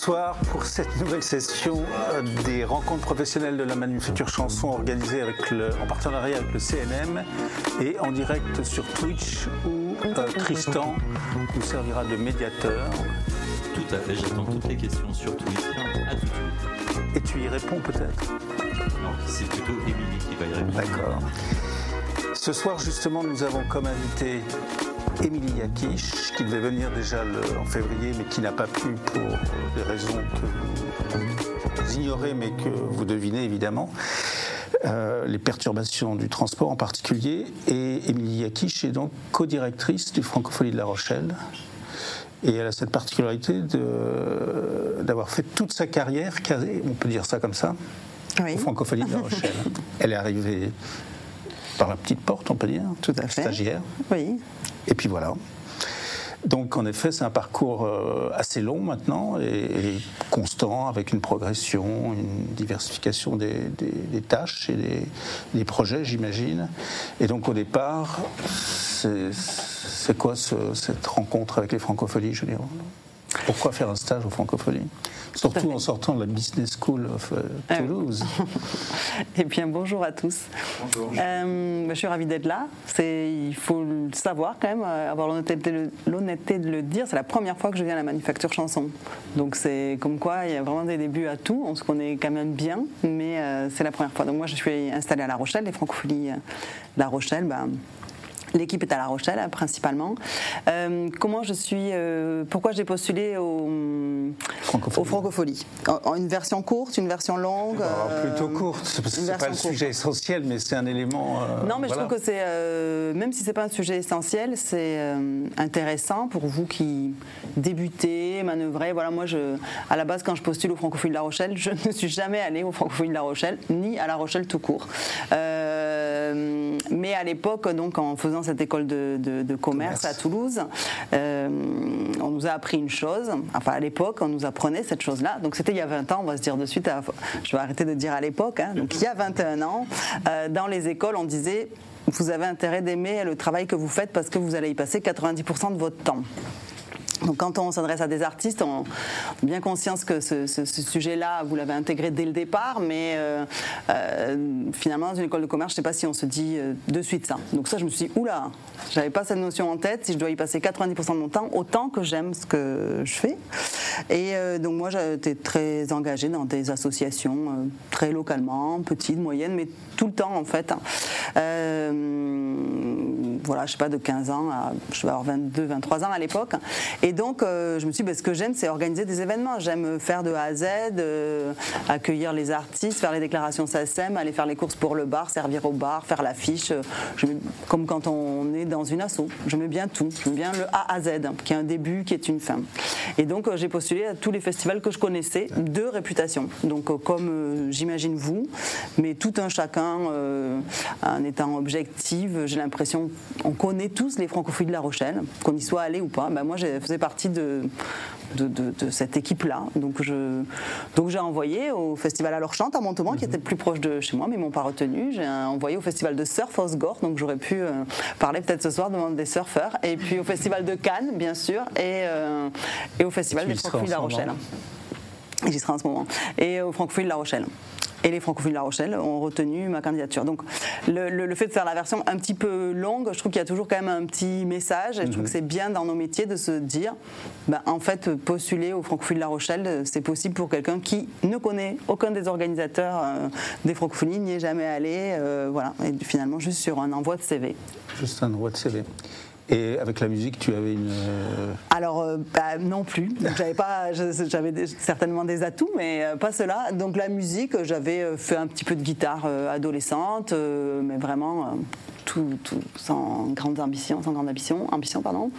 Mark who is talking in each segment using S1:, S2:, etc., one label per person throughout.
S1: Bonsoir pour cette nouvelle session euh, des rencontres professionnelles de la manufacture chanson organisée avec le, en partenariat avec le CNM et en direct sur Twitch où euh, Tristan nous servira de médiateur.
S2: Tout à fait, j'attends toutes les questions sur Twitch. À tout de suite.
S1: Et tu y réponds peut-être
S2: Non, c'est plutôt Émilie qui va y répondre.
S1: D'accord. Ce soir justement nous avons comme invité Émilie Yakish, qui devait venir déjà le- en février, mais qui n'a pas pu pour des raisons que vous ignorez, mais que vous devinez évidemment. Euh, les perturbations du transport en particulier. Et Émilie Yakish est donc co-directrice du Francophonie de La Rochelle. Et elle a cette particularité d'avoir fait toute sa carrière, on peut dire ça comme ça,
S3: Oui.
S1: au Francophonie de La Rochelle. Elle est arrivée par la petite porte, on peut dire,
S3: Tout à fait.
S1: stagiaire.
S3: Oui.
S1: Et puis voilà. Donc en effet, c'est un parcours euh, assez long maintenant et, constant, avec une progression, une diversification des, tâches et des, projets, j'imagine. Et donc au départ, c'est quoi ce- cette rencontre avec les francophonies, je dire? Pourquoi faire un stage aux francophonies Surtout en sortant de la Business School of
S3: oui.
S1: Toulouse.
S3: Eh bien, bonjour à tous. Euh, je suis ravie d'être là. Il faut le savoir quand même, euh, avoir l'honnêteté, de- le dire. C'est la première fois que je viens à la manufacture chanson. Donc c'est comme quoi il y a vraiment des débuts à tout. On se connaît quand même bien, mais euh, c'est la première fois. Donc moi, je suis installée à La Rochelle, les francophonies La Rochelle. ben, L'équipe est à La Rochelle principalement. Euh, comment je suis euh, Pourquoi j'ai postulé au,
S1: Francophonie.
S3: en Une version courte, une version longue
S1: Alors,
S3: euh,
S1: plutôt courte, parce que c'est pas le
S3: courte.
S1: sujet essentiel, mais c'est un élément.
S3: Non, mais
S1: voilà.
S3: je trouve que c'est, même si c'est pas un sujet essentiel, c'est intéressant pour vous qui débutez, manœuvrez. Voilà, moi, je, à la base, quand je postule au Francophonie de La Rochelle, je ne suis jamais allée au Francophonie de La Rochelle, ni à La Rochelle tout court. Mais à l'époque, donc, en faisant cette école de, de- de commerce,
S1: Commerce.
S3: à Toulouse, euh, on nous a appris une chose. Enfin, à l'époque, on nous apprenait cette chose-là. Donc, c'était il y a 20 ans, on va se dire de suite. à- je vais arrêter de dire à l'époque. hein. Donc, il y a 21 ans, euh, dans les écoles, on disait vous avez intérêt d'aimer le travail que vous faites parce que vous allez y passer 90% de votre temps. Donc quand on s'adresse à des artistes, on a bien conscience que ce, sujet-là, vous l'avez intégré dès le départ, mais euh, euh, finalement, dans une école de commerce, je ne sais pas si on se dit euh, de suite ça. Donc ça, je me suis dit, oula, j'avais pas cette notion en tête, si je dois y passer 90% de mon temps, autant que j'aime ce que je fais. Et donc moi, j'étais très engagée dans des associations, très localement, petites, moyennes, mais tout le temps en fait. Voilà, je sais pas, de 15 ans à, je vais avoir 22, 23 ans à l'époque. Et donc, euh, je me suis dit, bah, ce que j'aime, c'est organiser des événements. J'aime faire de A à Z, euh, accueillir les artistes, faire les déclarations SACEM, aller faire les courses pour le bar, servir au bar, faire l'affiche, comme quand on est dans une asso. J'aime bien tout. J'aime bien le A à Z, qui est un début, qui est une fin. Et donc, euh, j'ai postulé à tous les festivals que je connaissais de réputation. Donc, comme j'imagine vous, mais tout un chacun, en étant objectif, j'ai l'impression, on connaît tous les francophonies de La Rochelle, qu'on y soit allé ou pas. Ben, moi, je faisais partie de, de, de- de cette équipe-là. Donc, je, donc j'ai envoyé au festival à Lorchante à Montauban, qui était le plus proche de chez moi, mais ils m'ont pas retenu. J'ai envoyé au festival de surf Osgore, donc j'aurais pu euh, parler peut-être ce soir devant des surfeurs. Et puis au festival de Cannes, bien sûr, et, euh, et au festival
S1: Tu
S3: des
S1: seras
S3: francophonies de La. Rochelle. J'y serai en ce moment. Et au Francophonie de La Rochelle. Et les Francophonies de La Rochelle ont retenu ma candidature. Donc le, le- le fait de faire la version un petit peu longue, je trouve qu'il y a toujours quand même un petit message. Et je trouve que c'est bien dans nos métiers de se dire, ben, en fait, postuler au Francophonie de La Rochelle, c'est possible pour quelqu'un qui ne connaît aucun des organisateurs euh, des Francophonies, n'y est jamais allé. euh, voilà. Et finalement, juste sur un envoi de CV.
S1: Juste un droit de CV. Et avec la musique, tu avais une. euh,
S3: Alors euh, bah, non plus. J'avais pas, j'avais certainement des atouts, mais euh, pas cela. Donc la musique, j'avais fait un petit peu de guitare adolescente, mais vraiment. tout, tout sans grande ambition, sans grande ambition, ambition pardon.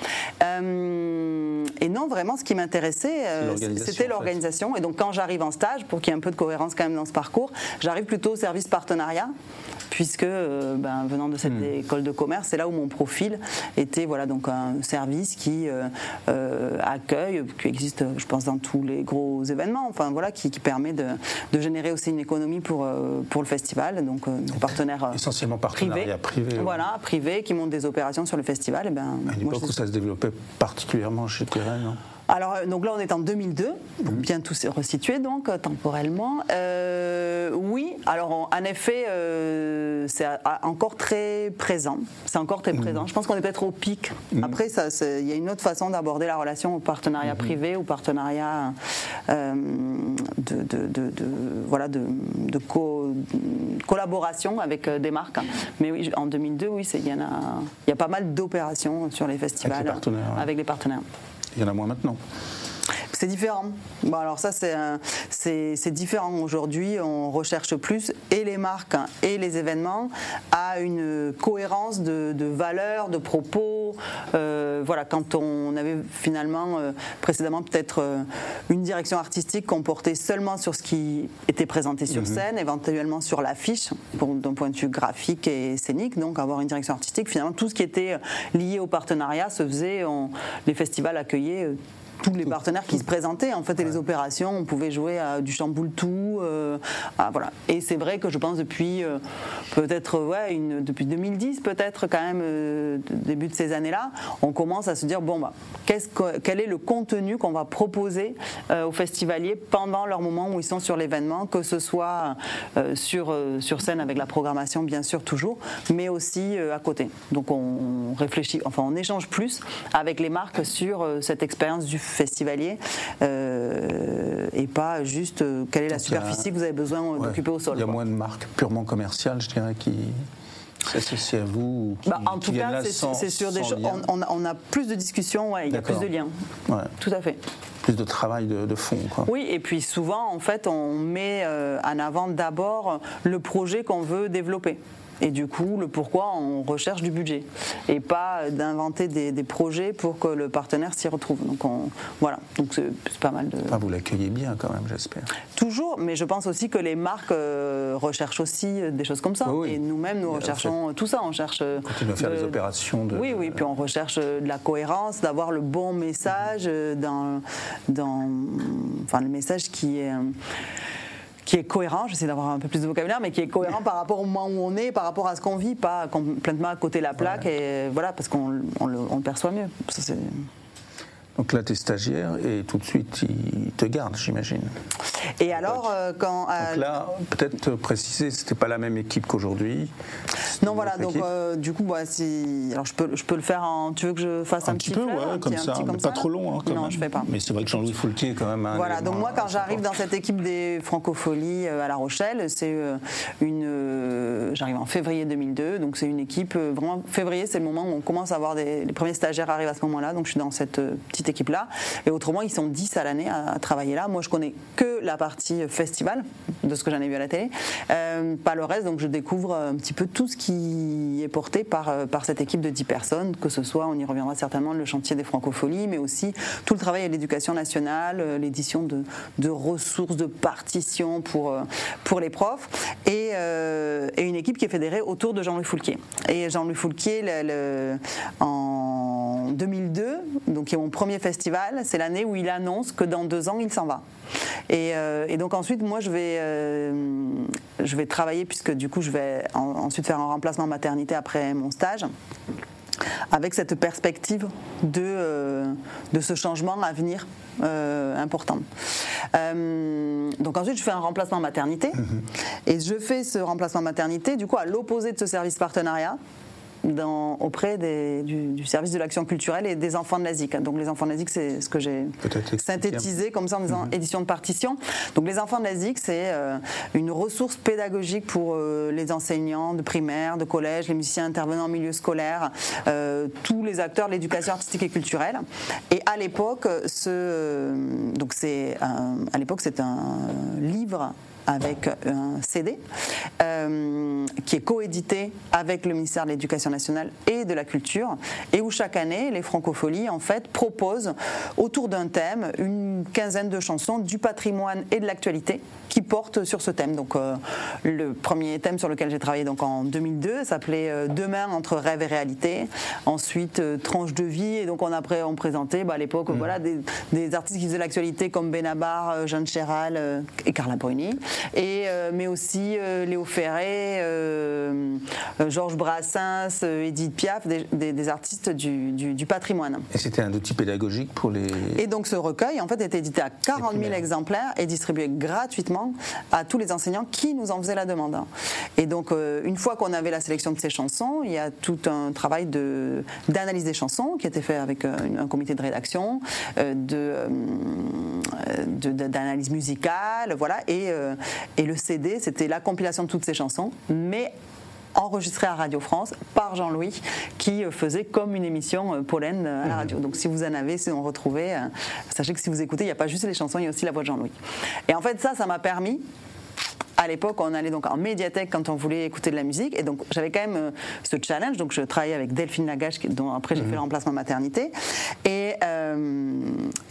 S3: Euh, et non, vraiment, ce qui m'intéressait, euh,
S1: L'organisation,
S3: c'était
S1: en fait.
S3: l'organisation. Et donc, quand j'arrive en stage, pour qu'il y ait un peu de cohérence quand même dans ce parcours, j'arrive plutôt au service partenariat, puisque euh, ben, venant de cette
S1: Hmm.
S3: école de commerce, c'est là où mon profil était voilà donc un service qui euh, euh, accueille, qui existe, je pense, dans tous les gros événements. Enfin voilà, qui, qui permet de, de générer aussi une économie pour euh, pour le festival. Donc, euh, des partenaires
S1: Essentiellement partenariat privé, ouais.
S3: Voilà, privé, qui montent des opérations sur le festival. Et ben,
S1: à l'époque où ça se développait particulièrement, je dirais, non?
S3: Alors, euh, donc là, on est en 2002, pour bien tout se resituer, donc, euh, temporellement. Euh, oui, alors, en- effet, euh, c'est encore très présent. C'est encore très présent. Je pense qu'on est peut-être au pic. Après, ça, c'est- il y a une autre façon d'aborder la relation au partenariat privé, au partenariat euh, de, de- de- de- voilà, de, de co- collaboration avec des marques. Mais oui, en 2002, oui, il y, en a, il y a pas mal d'opérations sur les festivals
S1: partenaires,
S3: avec les partenaires.
S1: Il y en a moins maintenant.
S3: C'est différent. Bon, alors ça, c'est différent. Aujourd'hui, on recherche plus, et les marques hein, et les événements, à une cohérence de, de valeurs, de propos. Euh, voilà, quand on avait finalement euh, précédemment peut-être euh, une direction artistique qu'on portait seulement sur ce qui était présenté sur scène, éventuellement sur l'affiche, d'un point de vue graphique et scénique, donc avoir une direction artistique. Finalement, tout ce qui était lié au partenariat se faisait, on- les festivals accueillaient tous les partenaires qui se présentaient en fait et les opérations. On pouvait jouer à du chamboule tout euh, à- voilà. Et c'est vrai que je pense depuis euh, peut-être ouais une, depuis 2010 peut-être quand même euh, début de ces années là on commence à se dire bon bah qu'est-ce que- quel est le contenu qu'on va proposer aux festivaliers pendant leur moment où ils sont sur l'événement que ce soit sur sur scène avec la programmation bien sûr toujours mais aussi à côté. Donc on, réfléchit enfin on échange plus avec les marques sur cette expérience du festivalier euh, et pas juste euh, quelle est la
S1: a-
S3: superficie que vous avez besoin euh,
S1: Ouais.
S3: d'occuper au sol.
S1: Il y a
S3: quoi.
S1: moins de marques purement commerciales, je dirais, qui s'associent à vous ou qui,
S3: Bah, en
S1: qui
S3: tout cas, c'est sur des choses. On, on a- plus de discussions, ouais, il y a plus de liens.
S1: Ouais.
S3: Tout à fait.
S1: Plus de travail de, de fond. Quoi.
S3: Oui, et puis souvent, en fait, on met euh, en avant d'abord le projet qu'on veut développer. Et du coup, le pourquoi, on recherche du budget. Et pas d'inventer des, des projets pour que le partenaire s'y retrouve. Donc, on, voilà. Donc, c'est pas mal de.
S1: Vous l'accueillez bien quand même, j'espère.
S3: Toujours, mais je pense aussi que les marques euh, recherchent aussi euh, des choses comme ça.
S1: Oui, oui.
S3: Et nous-mêmes, nous recherchons tout ça. On cherche. euh,
S1: Continuez à faire
S3: de-
S1: des opérations de.
S3: Oui, oui, puis on recherche euh, de la cohérence, d'avoir le bon message euh, dans, dans enfin, le message qui est. qui est cohérent, j'essaie d'avoir un peu plus de vocabulaire, mais qui est cohérent par rapport au moment où on est, par rapport à ce qu'on vit, pas complètement à côté de la plaque, et voilà, parce qu'on on le, on le perçoit mieux. Ça, c'est-
S1: Donc là, tu es stagiaire et tout de suite, ils te gardent, j'imagine.
S3: Et alors, euh, quand. euh,
S1: Donc là, peut-être préciser, c'était pas la même équipe qu'aujourd'hui.
S3: Non, voilà, donc euh, du coup, bah, si. Alors, je peux, je peux le faire en. Tu veux que je fasse un,
S1: un petit peu, ouais,
S3: un
S1: comme
S3: petit- un
S1: ça,
S3: petit
S1: mais
S3: comme
S1: pas
S3: ça
S1: trop long. Hein, quand
S3: non,
S1: même.
S3: je fais pas.
S1: Mais c'est vrai que Jean-Louis Foulquier quand même un.
S3: Voilà, donc moi quand j'arrive dans cette équipe des Francopholies à La Rochelle, c'est une. J'arrive en février 2002, donc c'est une équipe vraiment. Février, c'est le moment où on commence à avoir des. Les premiers stagiaires arrivent à ce moment-là, donc je suis dans cette euh, équipe-là. Et autrement, ils sont 10 à l'année à, travailler là. Moi, je connais que la partie festival, de ce que j'en ai vu à la télé, euh, pas le reste, donc je découvre un petit peu tout ce qui est porté par, euh, par cette équipe de 10 personnes, que ce soit, on y reviendra certainement, le chantier des francopholies, mais aussi tout le travail à l'éducation nationale, euh, l'édition de, de ressources, de partitions pour, euh, pour les profs, et, euh, une équipe qui est fédérée autour de Jean-Louis Foulquier. Et Jean-Louis Foulquier, en 2002, donc qui est mon premier festival, c'est l'année où il annonce que dans deux ans, il s'en va. Et, euh, et donc ensuite, moi, je vais, euh, je vais travailler, puisque du coup, je vais en- ensuite faire un remplacement maternité après mon stage avec cette perspective de, euh, de ce changement à venir euh, important. Euh, donc ensuite, je fais un remplacement maternité. Et je fais ce remplacement maternité, du coup, à l'opposé de ce service partenariat. Dans, auprès des- du, du service de l'action culturelle et des enfants de la ZIC. Donc les enfants de la ZIC, c'est ce que j'ai synthétisé comme ça en disant édition de partition. Donc les enfants de la ZIC, c'est euh, une ressource pédagogique pour euh, les enseignants de primaire, de collège, les musiciens intervenants en milieu scolaire, euh, tous les acteurs de l'éducation artistique et culturelle. Et à l'époque, ce, donc c'est à l'époque c'est un livre avec un CD euh, qui est coédité avec le ministère de l'Éducation nationale et de la Culture et où chaque année les francopholies en fait proposent autour d'un thème une quinzaine de chansons du patrimoine et de l'actualité qui portent sur ce thème. Donc euh, le premier thème sur lequel j'ai travaillé donc en 2002 s'appelait euh, Demain entre rêve et réalité. Ensuite Tranche de vie et donc on après on présentait bah, à l'époque voilà des, des artistes qui faisaient l'actualité comme Benabar, Jeanne Chéral et Carla Bruni. Et, mais aussi Léo Ferré, Georges Brassens, Edith Piaf, des, artistes du, du, patrimoine.
S1: Et c'était un outil pédagogique pour les...
S3: Et donc ce recueil, en fait, était édité à 40 000 exemplaires et distribué gratuitement à tous les enseignants qui nous en faisaient la demande. Et donc, une fois qu'on avait la sélection de ces chansons, il y a tout un travail d'analyse des chansons qui a été fait avec un comité de rédaction, de d'analyse musicale, voilà. Et, euh, et le CD, c'était la compilation de toutes ces chansons, mais enregistré à Radio France par Jean-Louis qui euh, faisait comme une émission euh, pollen à la mhm. radio. Donc si vous en avez, si on retrouvait, sachez que si vous écoutez, il n'y a pas juste les chansons, il y a aussi la voix de Jean-Louis. Et en fait ça, ça m'a permis à l'époque, on allait donc en médiathèque quand on voulait écouter de la musique. Et donc, j'avais quand même euh, ce challenge. Donc, je travaillais avec Delphine Lagache, dont après j'ai fait mhm. le remplacement maternité. Et, euh,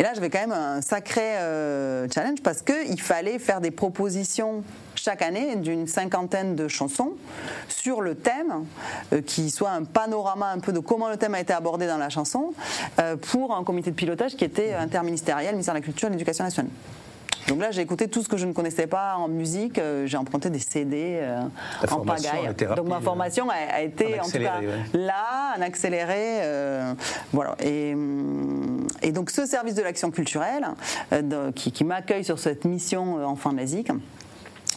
S3: et là, j'avais quand même un sacré euh, challenge parce qu'il fallait faire des propositions chaque année d'une cinquantaine de chansons sur le thème, qui soit un panorama un peu de comment le thème a été abordé dans la chanson, pour un comité de pilotage qui était interministériel, ministère de la Culture et de l'Éducation nationale. Donc là, j'ai écouté tout ce que je ne connaissais pas en musique. Euh, j'ai emprunté des CD euh, en pagaille. Donc ma formation a, été en tout cas là, en accéléré. Euh, voilà. Et, hum, et, donc ce service de l'action culturelle qui, m'accueille sur cette mission Enfants Basique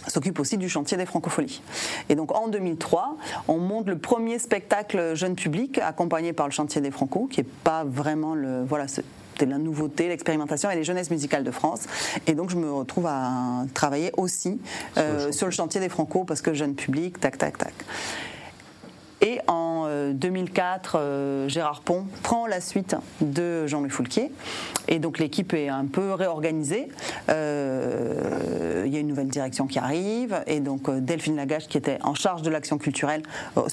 S3: s'occupe aussi du chantier des francopholies. Et donc en 2003, on monte le premier spectacle jeune public accompagné par le chantier des franco, qui n'est pas vraiment le voilà c'était la nouveauté, l'expérimentation et les jeunesses musicales de France. Et donc je me retrouve à travailler aussi euh, sur le chantier des Franco parce que jeune public, tac, tac, tac. Et en 2004, euh, euh, Gérard Pont prend la suite de Jean-Louis Foulquier. Et donc l'équipe est un peu réorganisée. il y a une nouvelle direction qui arrive. Et donc Delphine Lagache, qui était en charge de l'action culturelle,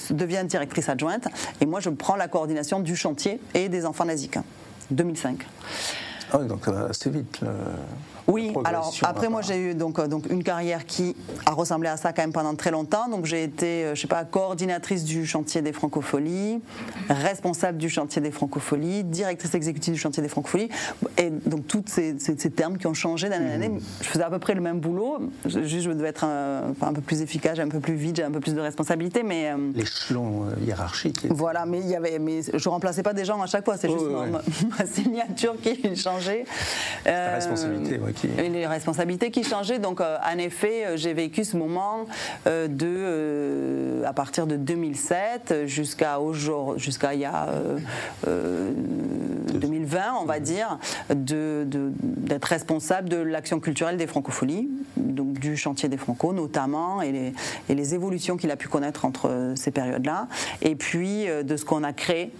S3: devient directrice adjointe. Et moi, je prends la coordination du chantier et des enfants naziques. 2005.
S1: Ah oui, donc assez vite.
S3: Oui, alors après moi j'ai eu donc, euh, donc une carrière qui a ressemblé à ça quand même pendant très longtemps. Donc j'ai été, euh, je sais pas, coordinatrice du chantier des francopholies, responsable du chantier des francopholies, directrice exécutive du chantier des francopholies. Et donc tous ces, termes qui ont changé d'année en année. Mmh. Je faisais à peu près le même boulot, juste je devais être un, un, peu plus efficace, un peu plus vite, j'ai un peu plus de responsabilité. Mais
S1: euh, l'échelon hiérarchique.
S3: Voilà, mais il y avait, mais je remplaçais pas des gens à chaque fois. C'est juste Ma, signature qui changeait.
S1: La responsabilité,
S3: les responsabilités qui changeaient. Donc, euh, en effet, euh, j'ai vécu ce moment euh, de, à partir de 2007 jusqu'à aujourd'hui, jusqu'à il y a 2020, on va dire, d'être de, responsable de l'action culturelle des francopholies, donc du chantier des Franco notamment, et les, et les évolutions qu'il a pu connaître entre ces périodes-là, et puis de ce qu'on a créé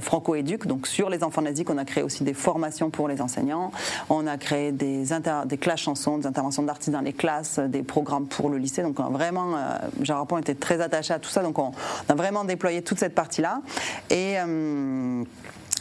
S3: franco-éduc. Donc sur les enfants nazis, on a créé aussi des formations pour les enseignants. On a créé des, des classes chansons, des interventions d'artistes dans les classes, des programmes pour le lycée. Donc vraiment, euh, Gérard était très attaché à tout ça. Donc on, a vraiment déployé toute cette partie-là. Et euh,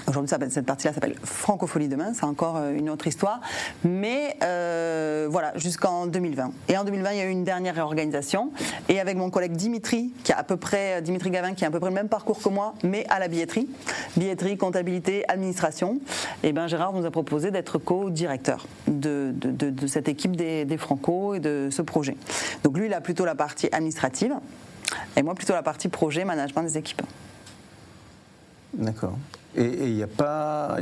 S3: Aujourd'hui, cette partie-là s'appelle Francophonie demain, c'est encore euh, une autre histoire. Mais euh, voilà, jusqu'en 2020. Et en 2020, il y a eu une dernière réorganisation. Et avec mon collègue Dimitri, qui a à peu près, Dimitri Gavin, qui a à peu près le même parcours que moi, mais à la billetterie, billetterie, comptabilité, administration, et eh ben Gérard nous a proposé d'être co-directeur de, de, cette équipe des, des Franco et de ce projet. Donc lui, il a plutôt la partie administrative, et moi plutôt la partie projet, management des équipes.
S1: D'accord. Et il n'y a pas,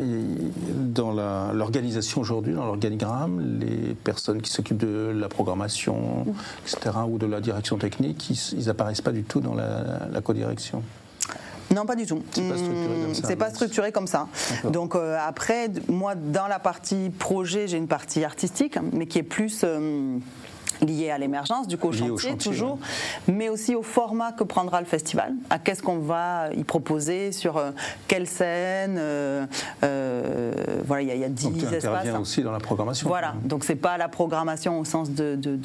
S1: dans l'organisation aujourd'hui, dans l'organigramme, les personnes qui s'occupent de la programmation, etc., ou de la direction technique, ils n'apparaissent pas du tout dans la, la codirection
S3: non, pas du tout. C'est pas structuré comme ça. Pas structuré comme ça. Donc euh, après, moi, dans la partie projet, j'ai une partie artistique, mais qui est plus euh, lié à l'émergence, du coup au chantier, toujours, mais aussi au format que prendra le festival, à qu'est-ce qu'on va y proposer, sur euh, quelle scène, euh, euh, voilà, il y, a 10 donc, tu
S1: espaces. aussi dans la programmation.
S3: Voilà, donc c'est pas la programmation au sens de, de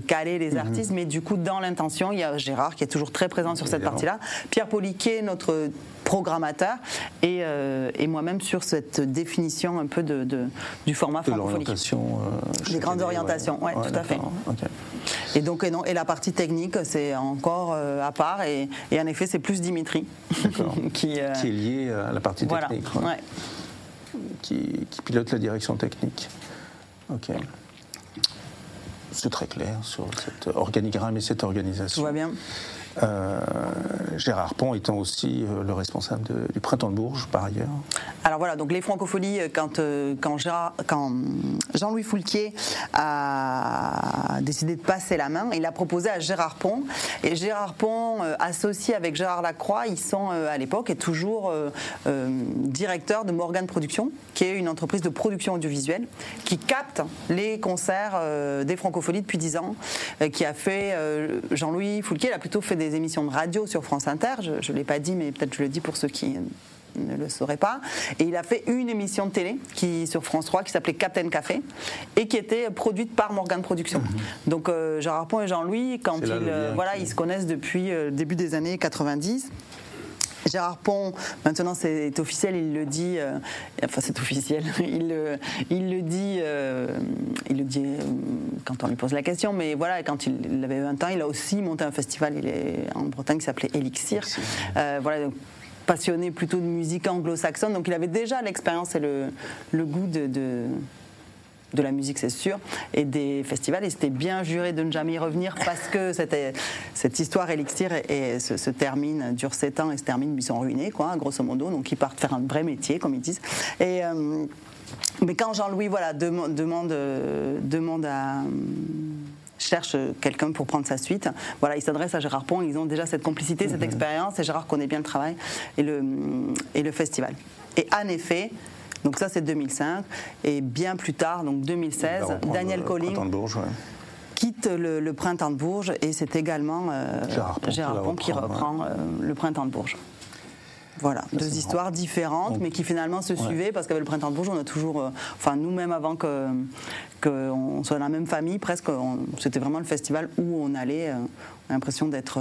S3: caler les mhm. artistes, mais du coup, dans l'intention, il y a Gérard qui est toujours très présent sur cette partie-là, Pierre Poliquet, notre programmateur, et, euh, et moi-même sur cette définition un peu de, du format francophonique.
S1: Euh,
S3: les grandes orientations, oui, tout à fait. Et donc, et, non, et la partie technique, c'est encore euh, à part, et, et, en effet, c'est plus Dimitri
S1: qui, qui, est lié à la partie technique. Qui, qui pilote la direction technique. Ok. C'est très clair sur cet organigramme et cette organisation.
S3: Tout va bien.
S1: Euh, Gérard Pont étant aussi euh, le responsable du Printemps de Bourges par ailleurs.
S3: Alors voilà, donc les francopholies, euh, quand, quand, Jean-Louis Foulquier a décidé de passer la main, il a proposé à Gérard Pont. Et Gérard Pont, associé avec Gérard Lacroix, ils sont à l'époque et toujours directeurs de Morgan Production, qui est une entreprise de production audiovisuelle qui capte les concerts des francopholies depuis 10 ans, qui a fait Jean-Louis Foulquier, a plutôt fait des émissions de radio sur France Inter. Je ne l'ai pas dit, mais peut-être je le dis pour ceux qui ne le sauraient pas. Et il a fait une émission de télé qui, sur France 3 qui s'appelait Captain Café et qui était produite par Morgan Productions. Mhm. Donc euh, Gérard Pont et Jean-Louis, quand ils, euh, voilà, ils se connaissent depuis le euh, début des années 90. Gérard Pont, maintenant c'est officiel, il le dit, euh, enfin c'est officiel, il, il, le dit, euh, il le dit euh, quand on lui pose la question, mais voilà, quand il, avait 20 ans, il a aussi monté un festival il est en Bretagne qui s'appelait Elixir. voilà, passionné plutôt de musique anglo-saxonne, donc il avait déjà l'expérience et le, le goût de de la musique, c'est sûr, et des festivals. Et c'était bien juré de ne jamais y revenir parce que cette histoire Elixir et, se, termine, dure 7 ans et se termine, ils sont ruinés, quoi, grosso modo. Donc ils partent faire un vrai métier, comme ils disent. Et. Euh, mais quand Jean-Louis voilà, demande, demande, à cherche quelqu'un pour prendre sa suite. Voilà, il s'adresse à Gérard Pont, ils ont déjà cette complicité, cette mhm. expérience, et Gérard connaît bien le travail et le, et le festival. Et en effet, donc ça, c'est 2005. Et bien plus tard, donc 2016, Daniel Colling quitte le, Printemps de Bourges et c'est également euh, Gérard Pont, qui reprend euh, le Printemps de Bourges. Voilà, deux histoires différentes, mais qui finalement se suivaient, parce qu'avec le Printemps de Bourges, on a toujours, euh, enfin nous-mêmes avant que qu'on soit dans la même famille, presque, c'était vraiment le festival où on allait, l'impression d'être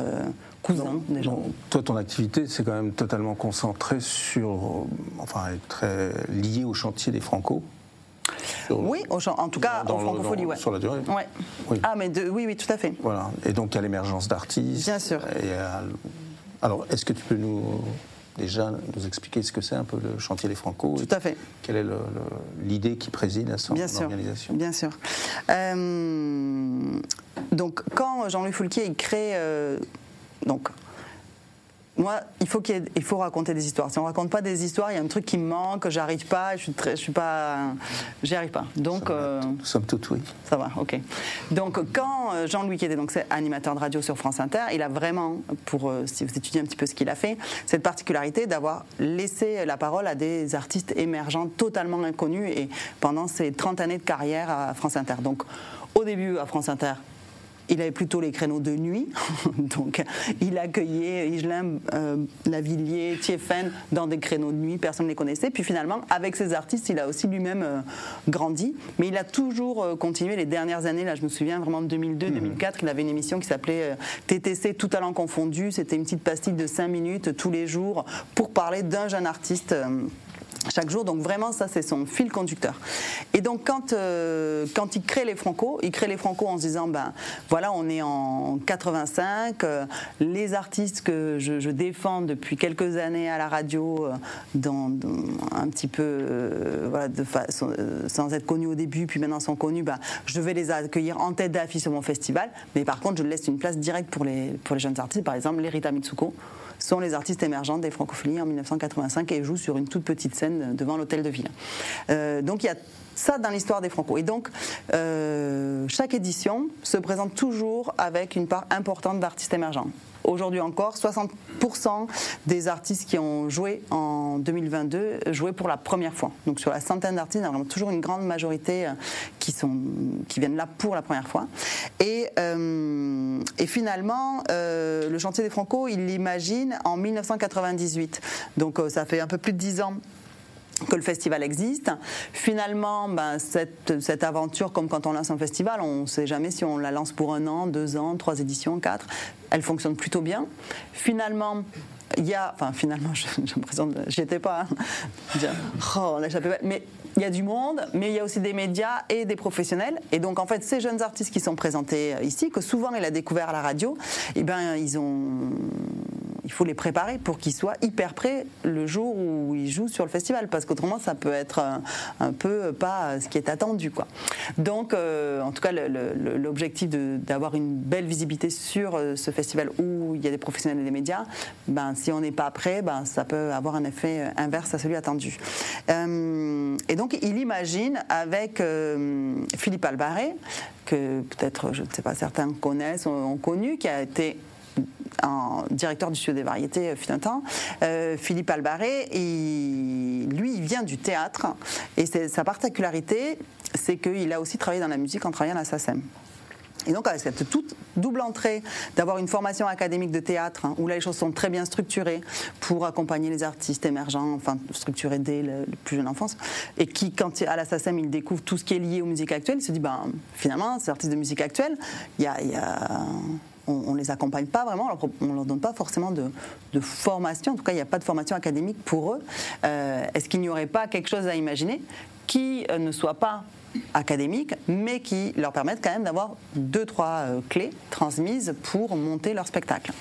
S3: cousins déjà.
S1: toi, ton activité, c'est quand même totalement concentrée sur, enfin, très liée au chantier des Franco.
S3: oui, en tout cas, en francophonie, ouais.
S1: Sur la durée.
S3: Ouais. Oui. Ah, mais oui, oui, tout à fait.
S1: Voilà. Et donc, il y a l'émergence d'artistes.
S3: Bien sûr.
S1: Alors, est-ce que tu peux nous déjà nous expliquer ce que c'est un peu le chantier des Franco
S3: Tout à fait.
S1: Quelle est l'idée qui préside à son
S3: bien
S1: organisation
S3: Bien sûr. Euh, donc, quand Jean-Louis Foulquier il crée euh, donc, moi, il faut, qu'il il faut raconter des histoires. Si on raconte pas des histoires, il y a un truc qui me manque, j'arrive pas, je suis très, je suis pas, j'y arrive pas. Donc,
S1: euh, somme toute, oui.
S3: Ça va, ok. Donc, quand euh, Jean-Louis était donc animateur de radio sur France Inter, il a vraiment, pour euh, si vous étudiez un petit peu ce qu'il a fait, cette particularité d'avoir laissé la parole à des artistes émergents totalement inconnus et pendant ses 30 années de carrière à France Inter. Donc, au début à France Inter, il avait plutôt les créneaux de nuit, donc il accueillait Igelin, euh, Lavillier, Thieffen dans des créneaux de nuit, personne ne les connaissait. Puis finalement, avec ses artistes, il a aussi lui-même euh, grandi, mais il a toujours euh, continué les dernières années. Là, je me souviens vraiment de 2002-2004, mhm. il avait une émission qui s'appelait TTC, tout talent confondu. C'était une petite pastille de 5 minutes tous les jours pour parler d'un jeune artiste chaque jour. Donc vraiment, ça, c'est son fil conducteur. Et donc, quand, euh, quand il crée les Franco, il crée les Franco en se disant, ben voilà, on est en 85, euh, les artistes que je, défends depuis quelques années à la radio, euh, dans, un petit peu, voilà, sans être connus au début, puis maintenant sont connus, ben, je vais les accueillir en tête d'affiche sur mon festival. Mais par contre, je laisse une place directe pour les, pour les jeunes artistes, par exemple, les Rita Mitsuko sont les artistes émergents des francophonies en 1985 et jouent sur une toute petite scène devant l'hôtel de ville. Euh, donc il y a ça dans l'histoire des Franco. Et donc, euh, chaque édition se présente toujours avec une part importante d'artistes émergents. Aujourd'hui encore, 60% des artistes qui ont joué en 2022 jouaient pour la première fois. Donc sur la centaine d'artistes, il y a toujours une grande majorité euh, qui, sont, qui viennent là pour la première fois. Et, euh, finalement, euh, le chantier des Franco, il l'imagine en 1998. Donc ça fait un peu plus de 10 ans que le festival existe. Finalement, ben, cette, cette, aventure, comme quand on lance un festival, on ne sait jamais si on la lance pour un an, deux ans, trois éditions, quatre. Elle fonctionne plutôt bien. Finalement, il y a, enfin finalement, j'ai l'impression, j'y étais pas. Hein. Oh, on échappé. Mais il y a du monde, mais il y a aussi des médias et des professionnels. Et donc, en fait, ces jeunes artistes qui sont présentés ici, que souvent il a découvert à la radio, eh ben, ils ont il faut les préparer pour qu'ils soient hyper prêts le jour où ils jouent sur le festival, parce qu'autrement ça peut être un, peu pas ce qui est attendu. Donc, en tout cas, l'objectif d'avoir une belle visibilité sur ce festival où il y a des professionnels et des médias, ben, si on n'est pas prêt, ben, ça peut avoir un effet inverse à celui attendu. et donc, il imagine avec Philippe Albaré, que peut-être, je ne sais pas, certains connaissent, ont, connu, qui a été un directeur du studio des variétés euh, euh, Philippe Albaré, lui, il vient du théâtre et sa particularité, c'est qu'il a aussi travaillé dans la musique en travaillant à la SACEM. Et donc, avec cette toute double entrée d'avoir une formation académique de théâtre, hein, où là les choses sont très bien structurées pour accompagner les artistes émergents, enfin structurées dès le, plus jeune enfance, et qui, quand à la SACEM, il découvre tout ce qui est lié aux musiques actuelles, il se dit, ben, finalement, ces artistes de musique actuelle, il y a, on ne les accompagne pas vraiment, on ne leur donne pas forcément de, formation, en tout cas il n'y a pas de formation académique pour eux. Euh, est-ce qu'il n'y aurait pas quelque chose à imaginer qui euh, ne soit pas académique, mais qui leur permettent quand même d'avoir deux, trois euh, clés transmises pour monter leur spectacle?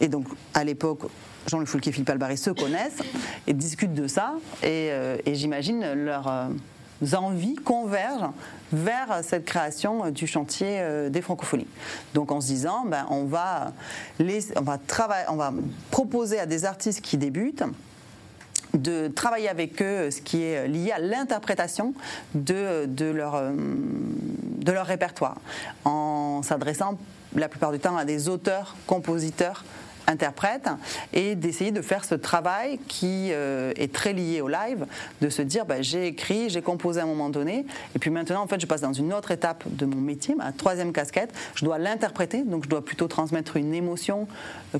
S3: Et donc, à l'époque, Jean-Luc Foulquier et Philippe Albaré se connaissent et discutent de ça, et, j'imagine leurs euh, envies convergent vers cette création du chantier des francophonies. Donc en se disant, ben, on, va on, va on va proposer à des artistes qui débutent de travailler avec eux ce qui est lié à l'interprétation de, de, leur, euh, de leur répertoire, en s'adressant la plupart du temps à des auteurs, compositeurs, interprète et d'essayer de faire ce travail qui euh, est très lié au live, de se dire bah, j'ai écrit, j'ai composé à un moment donné, et puis maintenant en fait je passe dans une autre étape de mon métier, ma troisième casquette, je dois l'interpréter, donc je dois plutôt transmettre une émotion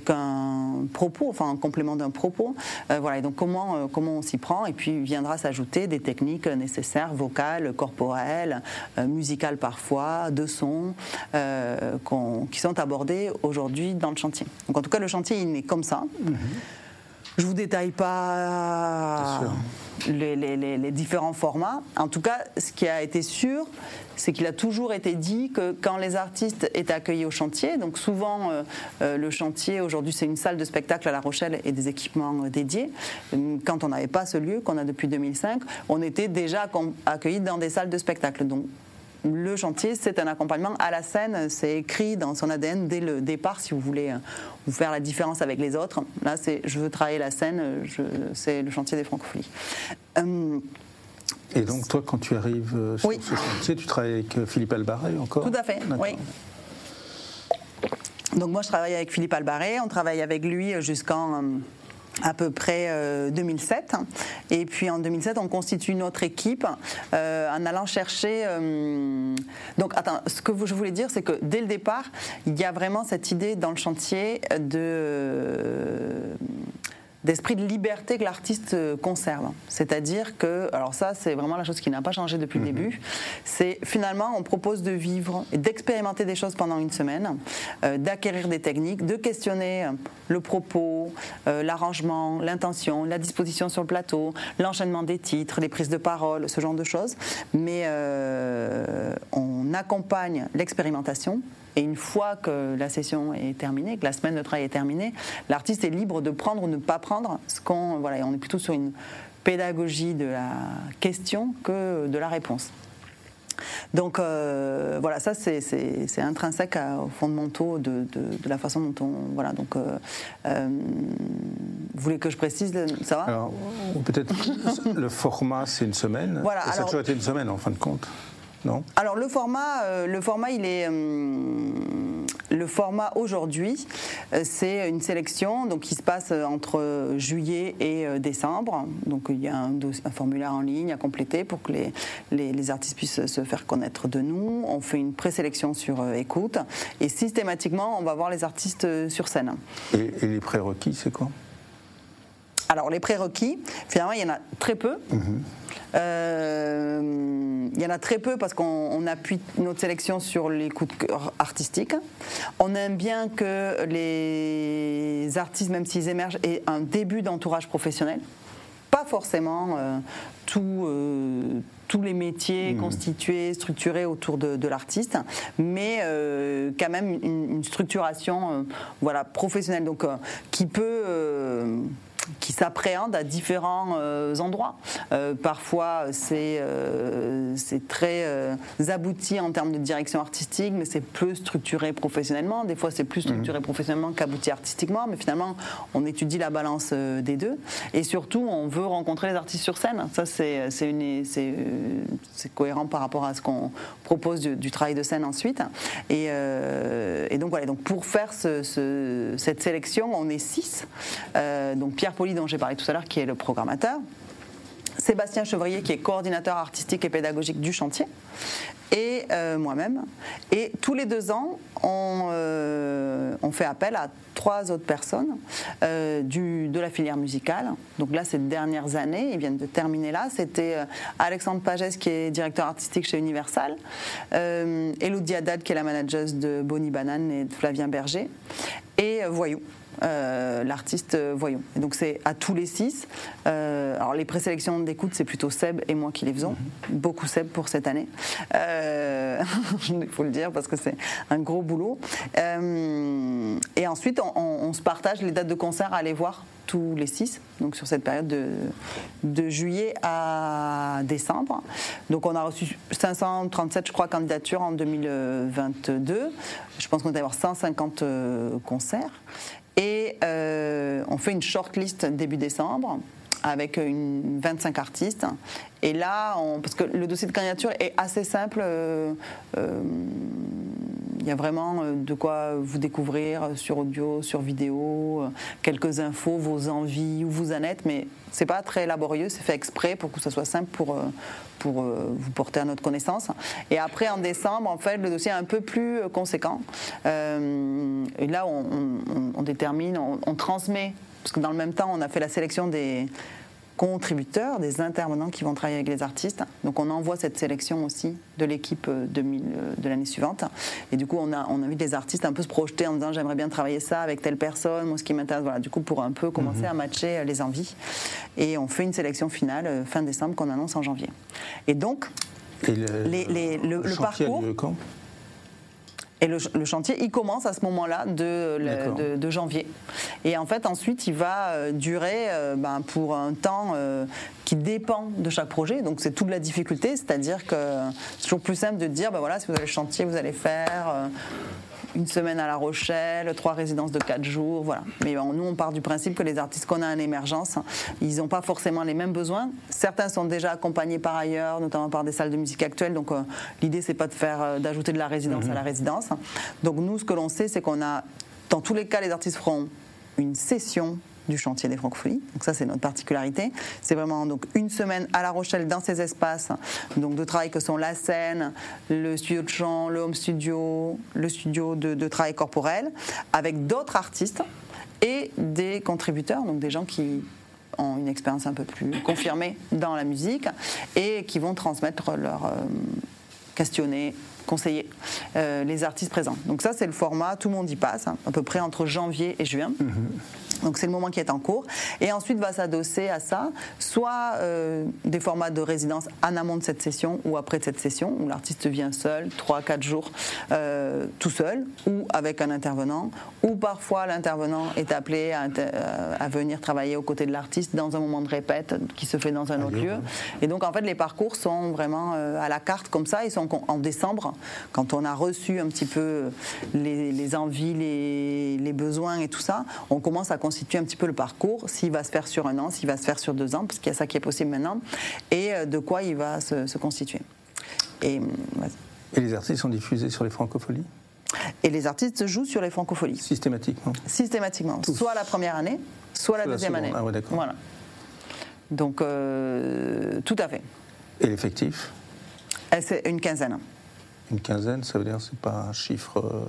S3: qu'un propos, enfin un complément d'un propos. Euh, voilà, et donc comment, euh, comment on s'y prend, et puis viendra s'ajouter des techniques nécessaires, vocales, corporelles, musicales parfois, de son, qui sont abordées aujourd'hui dans le chantier. Donc en tout cas le chantier il est comme ça. Je vous détaille pas les, différents formats. En tout cas, ce qui a été sûr, c'est qu'il a toujours été dit que quand les artistes étaient accueillis au chantier, donc souvent euh, euh, le chantier aujourd'hui c'est une salle de spectacle à La Rochelle et des équipements euh, dédiés. Quand on n'avait pas ce lieu, qu'on a depuis 2005, on était déjà accueillis dans des salles de spectacle. Donc le chantier, c'est un accompagnement à la scène. C'est écrit dans son ADN dès le départ, si vous voulez euh, vous faire la différence avec les autres. Là, c'est je veux travailler la scène, c'est le chantier des francophonies.
S1: Euh, et donc, toi, quand tu arrives euh, sur ce chantier, tu travailles avec Philippe Albaré encore
S3: Tout à fait, oui. Donc, moi, je travaille avec Philippe Albaré. On travaille avec lui jusqu'en à peu près 2007. Euh, Et puis en 2007, on constitue une autre équipe euh, en allant chercher. Euh, donc, attends, ce que je voulais dire, c'est que dès le départ, il y a vraiment cette idée dans le chantier de d'esprit de liberté que l'artiste conserve. C'est-à-dire que, alors ça c'est vraiment la chose qui n'a pas changé depuis le mhm. début, c'est finalement on propose de vivre et d'expérimenter des choses pendant une semaine, euh, d'acquérir des techniques, de questionner le propos, l'arrangement, l'intention, la disposition sur le plateau, l'enchaînement des titres, les prises de parole, ce genre de choses. Mais on accompagne l'expérimentation et une fois que la session est terminée, que la semaine de travail est terminée, l'artiste est libre de prendre ou ne pas prendre ce qu'on. Voilà, on est plutôt sur une pédagogie de la question que de la réponse. Donc euh, voilà, ça c'est intrinsèque aux fondamentaux de, de, la façon dont on. Voilà, donc. Euh, euh, vous voulez que je précise ça va?
S1: Alors, peut-être le format c'est une semaine. Voilà, ça a toujours été une semaine en fin de compte.
S3: Alors le format, euh, le format, il est euh, le format aujourd'hui, euh, c'est une sélection donc qui se passe entre juillet et décembre. Donc il y a un, formulaire en ligne à compléter pour que les, les, artistes puissent se faire connaître de nous. On fait une présélection sur écoute et systématiquement on va voir les artistes sur scène.
S1: Et, les prérequis, c'est quoi?
S3: Alors les prérequis, finalement il y en a très peu. Mhm. Euh, il y en a très peu parce qu'on appuie notre sélection sur les coups de cœur artistiques. On aime bien que les artistes, même s'ils émergent, aient un début d'entourage professionnel. pas forcément tout tous les métiers mmh. constitués, structurés autour de, l'artiste, mais quand même une, structuration voilà, professionnelle, donc qui peut qui s'appréhendent à différents euh, endroits. Euh, parfois, c'est euh, très abouti en termes de direction artistique, mais c'est peu structuré professionnellement. Des fois, c'est plus structuré mmh. professionnellement qu'abouti artistiquement, mais finalement, on étudie la balance des deux. Et surtout, on veut rencontrer les artistes sur scène. Ça, c'est cohérent par rapport à ce qu'on propose du, travail de scène ensuite. Et, et, donc, voilà. Donc, pour faire ce, cette sélection, on est six. donc, Pierre Poli, dont j'ai parlé tout à l'heure, qui est le programmateur. Sébastien Chevrier, qui est coordinateur artistique et pédagogique du chantier, et euh, moi-même. Et tous les deux ans, on, euh, fait appel à trois autres personnes euh, du, de la filière musicale. Donc là, ces dernières années, ils viennent de terminer là. C'était Alexandre Pagès, qui est directeur artistique chez Universal, Elodie Haddad, qui est la manageuse de Bonnie Banane et de Flavien Berger, et Voyou, euh, l'artiste euh, voyons. Et donc c'est à tous les six. Euh, alors les présélections d'écoute, c'est plutôt Seb et moi qui les faisons. Mhm. Beaucoup Seb pour cette année. Il faut le dire parce que c'est un gros boulot. et ensuite, on, se partage les dates de concert à aller voir tous les six, donc sur cette période de, de, juillet à décembre. Donc on a reçu 537, je crois, candidatures en 2022. Je pense qu'on va avoir 150 concerts. Et euh, on fait une shortlist début décembre avec une 25 artistes. Et là, parce que le dossier de candidature est assez simple, euh, euh, il y a vraiment de quoi vous découvrir sur audio, sur vidéo, quelques infos, vos envies, où vous en êtes, mais c'est pas très laborieux, c'est fait exprès pour que ce soit simple pour, pour vous porter à notre connaissance. Et après, en décembre, en fait, le dossier est un peu plus conséquent. et là, on, détermine, on transmet parce que dans le même temps, on a fait la sélection des contributeurs, des intervenants qui vont travailler avec les artistes. Donc on envoie cette sélection aussi de l'équipe euh, euh, de l'année suivante. Et du coup, on a, on invite les artistes un peu se projeter en disant j'aimerais bien travailler ça avec telle personne, moi ce qui m'intéresse. Voilà, du coup, pour un peu commencer mhm. à matcher euh, les envies. Et on fait une sélection finale fin décembre qu'on annonce en janvier. Et donc, le, parcours. Et le, chantier, il commence à ce moment-là de, de, janvier. Et en fait, ensuite, il va euh, durer euh, ben, pour un temps euh, qui dépend de chaque projet. Donc, c'est toute la difficulté. C'est-à-dire que c'est toujours plus simple de dire, ben voilà, si vous avez le chantier, vous allez faire une semaine à La Rochelle, trois résidences de quatre jours, voilà. Mais nous, on part du principe que les artistes qu'on a en émergence, ils n'ont pas forcément les mêmes besoins. Certains sont déjà accompagnés par ailleurs, notamment par des salles de musique actuelles. Donc euh, l'idée, c'est pas de faire euh, d'ajouter de la résidence à la mhm. résidence. Donc nous, ce que l'on sait, c'est qu'on a, dans tous les cas, les artistes feront une session du chantier des francophonies. Donc ça, c'est notre particularité. C'est vraiment donc une semaine à La Rochelle dans ces espaces donc de travail que sont la scène, le studio de chant, le home studio, le studio de, travail corporel, avec d'autres artistes et des contributeurs, donc des gens qui ont une expérience un peu plus confirmée dans la musique et qui vont transmettre leur euh, questionner, conseiller euh, les artistes présents. Donc ça, c'est le format, tout le monde y passe, hein, à peu près entre janvier et juin. Mhm. Donc c'est le moment qui est en cours. Et ensuite va s'adosser à ça, soit euh, des formats de résidence en amont de cette session ou après de cette session, où l'artiste vient seul, 3-4 jours, euh, tout seul, ou avec un intervenant, ou parfois l'intervenant est appelé à, euh, à, venir travailler aux côtés de l'artiste dans un moment de répète qui se fait dans un autre lieu. Et donc en fait les parcours sont vraiment à la carte comme ça, ils sont en décembre, quand on a reçu un petit peu les, envies, les, les besoins et tout ça, on commence à constitue un petit peu le parcours, s'il va se faire sur un an, s'il va se faire sur deux ans, parce qu'il y a ça qui est possible maintenant, et euh, de quoi il va se, constituer.
S1: Et, et, les artistes sont diffusés sur les francopholies?
S3: Et les artistes jouent sur les francopholies.
S1: Systématiquement
S3: Systématiquement. Soit la première année, soit la deuxième année.
S1: Ah ouais, d'accord.
S3: Voilà. Donc, euh, tout à fait.
S1: Et l'effectif?
S3: C'est une quinzaine.
S1: Une quinzaine, ça veut dire c'est pas un chiffre.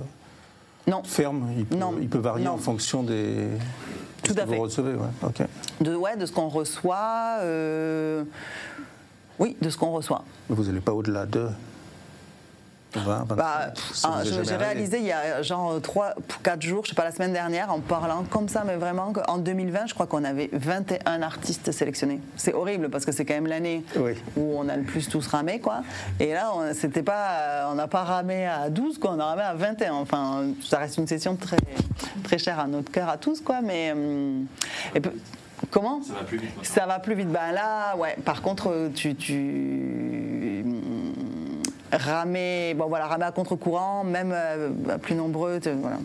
S3: Non.
S1: ferme Il peut, Il peut varier en fonction des.
S3: Tout à
S1: que Vous recevez,
S3: ouais. De, ouais, de ce qu'on reçoit. Euh, oui, de ce qu'on reçoit.
S1: Vous n'allez pas au-delà de. 20, 25
S3: Bah, ah, je- J'ai réalisé il y a genre 3 4 jours, je sais pas, la semaine dernière, en parlant comme ça, mais vraiment, en 2020, je crois qu'on avait 21 artistes sélectionnés. C'est horrible parce que c'est quand même l'année
S1: Oui.
S3: où on a le plus tous ramé, quoi. Et là, on c'était pas, on n'a pas ramé à 12, quoi, on a ramé à 21. Enfin, ça reste une session très, très chère à notre cœur à tous, quoi, mais. hum, et peu- comment?
S2: Ça va plus vite maintenant.
S3: ça va plus vite. Ben là, ouais. Par contre, tu, tu ramer, bon voilà, ramer à contre-courant, même euh, plus nombreux, voilà.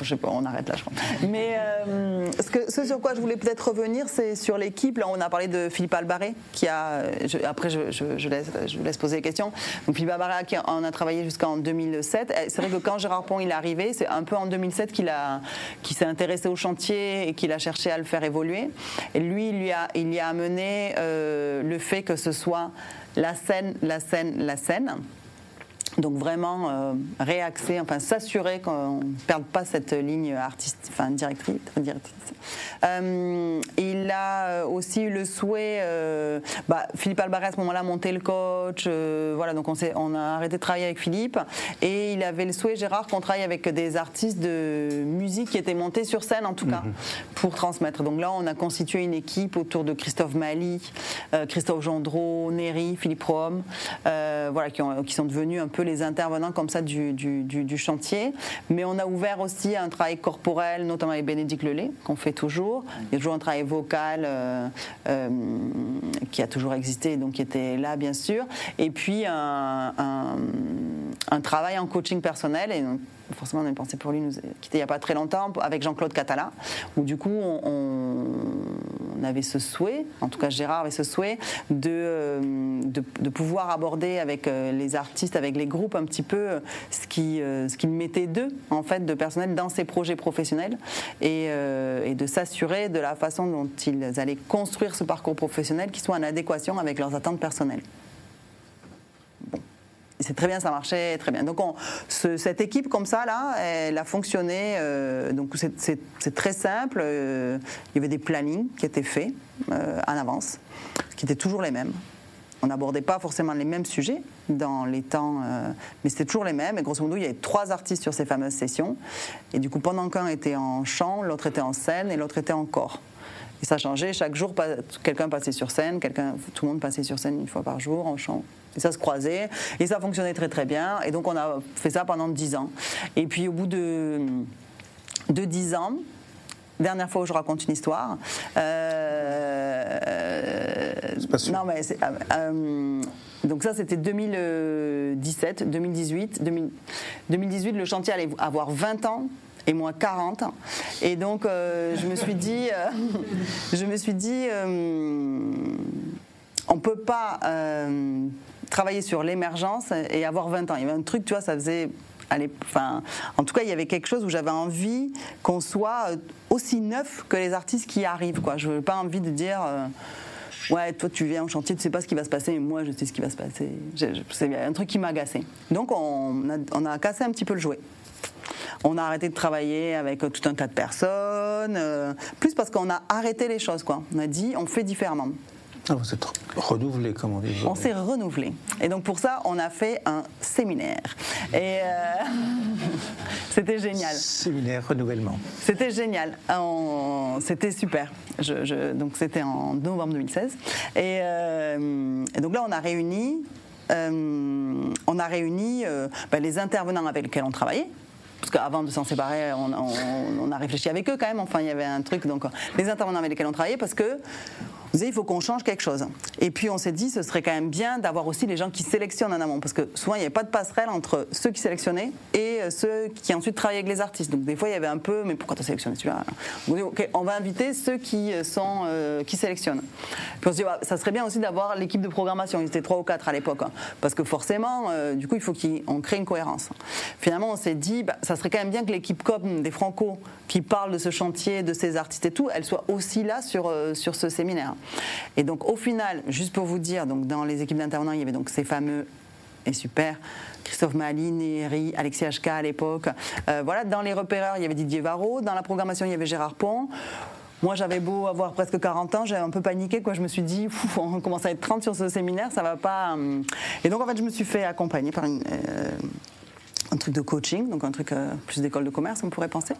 S3: Je sais pas, on arrête là, je crois. Mais euh, ce, que, ce sur quoi je voulais peut-être revenir, c'est sur l'équipe. Là, on a parlé de Philippe Albaré, qui a. je- après, je, je- je laisse, je vous laisse poser les questions. Donc Philippe Albaré, qui en a travaillé jusqu'en 2007. Et C'est vrai que quand Gérard Pont il est arrivé, c'est un peu en 2007 qu'il a, qu'il s'est intéressé au chantier et qu'il a cherché à le faire évoluer. Et lui, il lui a, il y a amené euh, le fait que ce soit la scène, la scène, la scène. Donc vraiment euh, réaxer, enfin s'assurer qu'on ne perde pas cette ligne artiste, enfin directrice. directrice. Euh, il a aussi eu le souhait, euh, bah, Philippe Albaré à ce moment-là montait le coach, euh, voilà, donc on, on a arrêté de travailler avec Philippe et il avait le souhait, Gérard, qu'on travaille avec des artistes de musique qui étaient montés sur scène en tout cas pour transmettre. Donc là, on a constitué une équipe autour de Christophe Mali, Christophe Gendreau, Néry, Philippe Rome, voilà, qui, ont- qui sont devenus un peu les intervenants comme ça du, du- chantier. Mais on a ouvert aussi un travail corporel, notamment avec Bénédicte Lelay, qu'on fait toujours. Il y a toujours un travail vocal euh, euh, qui a toujours existé, donc qui était là, bien sûr. Et puis un- un travail en coaching personnel. Et forcément, on a pensé pour lui, nous il n'y a pas très longtemps, avec Jean-Claude Catala, où du coup, on, avait ce souhait, en tout cas Gérard avait ce souhait, de, euh, de, pouvoir aborder avec euh, les artistes, avec les groupes, un petit peu ce qui, euh, ce qu'il mettait d'eux, en fait, de personnel dans ses projets professionnels, et de s'assurer de la façon dont ils allaient construire ce parcours professionnel qui soit en adéquation avec leurs attentes personnelles. C'est très bien, ça marchait très bien. Donc on- ce- cette équipe comme ça là, elle a fonctionné. euh, donc c'est- très simple. euh, il y avait des plannings qui étaient faits euh, en avance, qui étaient toujours les mêmes. On n'abordait pas forcément les mêmes sujets dans les temps, mais c'était toujours les mêmes. Et grosso modo, il y avait trois artistes sur ces fameuses sessions. Et du coup, pendant qu'un était en chant, l'autre était en scène et l'autre était en corps. Et ça changeait. Chaque jour, quelqu'un passait sur scène, quelqu'un, tout le monde passait sur scène une fois par jour en chant. Et ça se croisait. Et ça fonctionnait très très bien. Et donc on a fait ça pendant dix ans. Et puis au bout de, de dix ans, dernière fois où je raconte une histoire. euh,
S1: pas sûr.
S3: non mais euh, euh, donc ça c'était 2017, 2018, 2000 2018 le chantier allait avoir 20 ans et moi 40 et donc je me suis dit je me suis dit on peut pas travailler sur l'émergence et avoir 20 ans. Il y avait un truc, tu vois, ça faisait. allez, Enfin, en tout cas, il y avait quelque chose où j'avais envie qu'on soit euh, aussi neuf que les artistes qui arrivent. Quoi. Je n'avais pas envie de dire. euh, Ouais, toi tu viens au chantier, tu sais pas ce qui va se passer, mais moi je sais ce qui va se passer. C'est un truc qui m'a agacé. Donc on a, cassé un petit peu le jouet. On a arrêté de travailler avec euh, tout un tas de personnes, plus parce qu'on a arrêté les choses, quoi. On a dit, on fait différemment.
S1: Ah, vous êtes renouvelé, comme on dit.
S3: On s'est renouvelé. Et donc pour ça, on a fait un séminaire. Et euh, c'était génial.
S1: Séminaire renouvellement.
S3: C'était génial. On- C'était super. Je- je- donc c'était en novembre 2016. Et, euh, et donc là, on a réuni, euh, on a réuni euh, ben, les intervenants avec lesquels on travaillait. Parce qu'avant de s'en séparer, on, on- on a réfléchi avec eux quand même. Enfin, il y avait un truc. Donc, les intervenants avec lesquels on travaillait, parce que il faut qu'on change quelque chose. Et puis on s'est dit, ce serait quand même bien d'avoir aussi les gens qui sélectionnent en amont, parce que souvent il n'y avait pas de passerelle entre ceux qui sélectionnaient et euh, ceux qui ensuite travaillaient avec les artistes. Donc des fois il y avait un peu, mais pourquoi tu as sélectionné celui-là On dit, ok, on va inviter ceux qui euh, sont euh, qui sélectionnent. Puis on se dit, ouais, ça serait bien aussi d'avoir l'équipe de programmation. Ils étaient trois ou quatre à l'époque, hein. parce que forcément, du coup, il faut qu'on crée une cohérence. Finalement, on s'est dit, bah, ça serait quand même bien que l'équipe COP des Franco qui parle de ce chantier, de ces artistes et tout, elle soit aussi là sur, sur ce séminaire. Et donc au final, juste pour vous dire, donc dans les équipes d'intervenants, il y avait donc ces fameux et super. Christophe Maline, Alexis HK à l'époque. Euh, voilà, dans les repéreurs, il y avait Didier Varro. Dans la programmation, il y avait Gérard Pont. moi, j'avais beau avoir presque 40 ans, j'ai un peu paniqué. Quoi. Je me suis dit, on commence à être 30 sur ce séminaire, ça va pas. Hum. Et donc, en fait, je me suis fait accompagner par une, euh, un truc de coaching, donc un truc euh, plus d'école de commerce, on pourrait penser,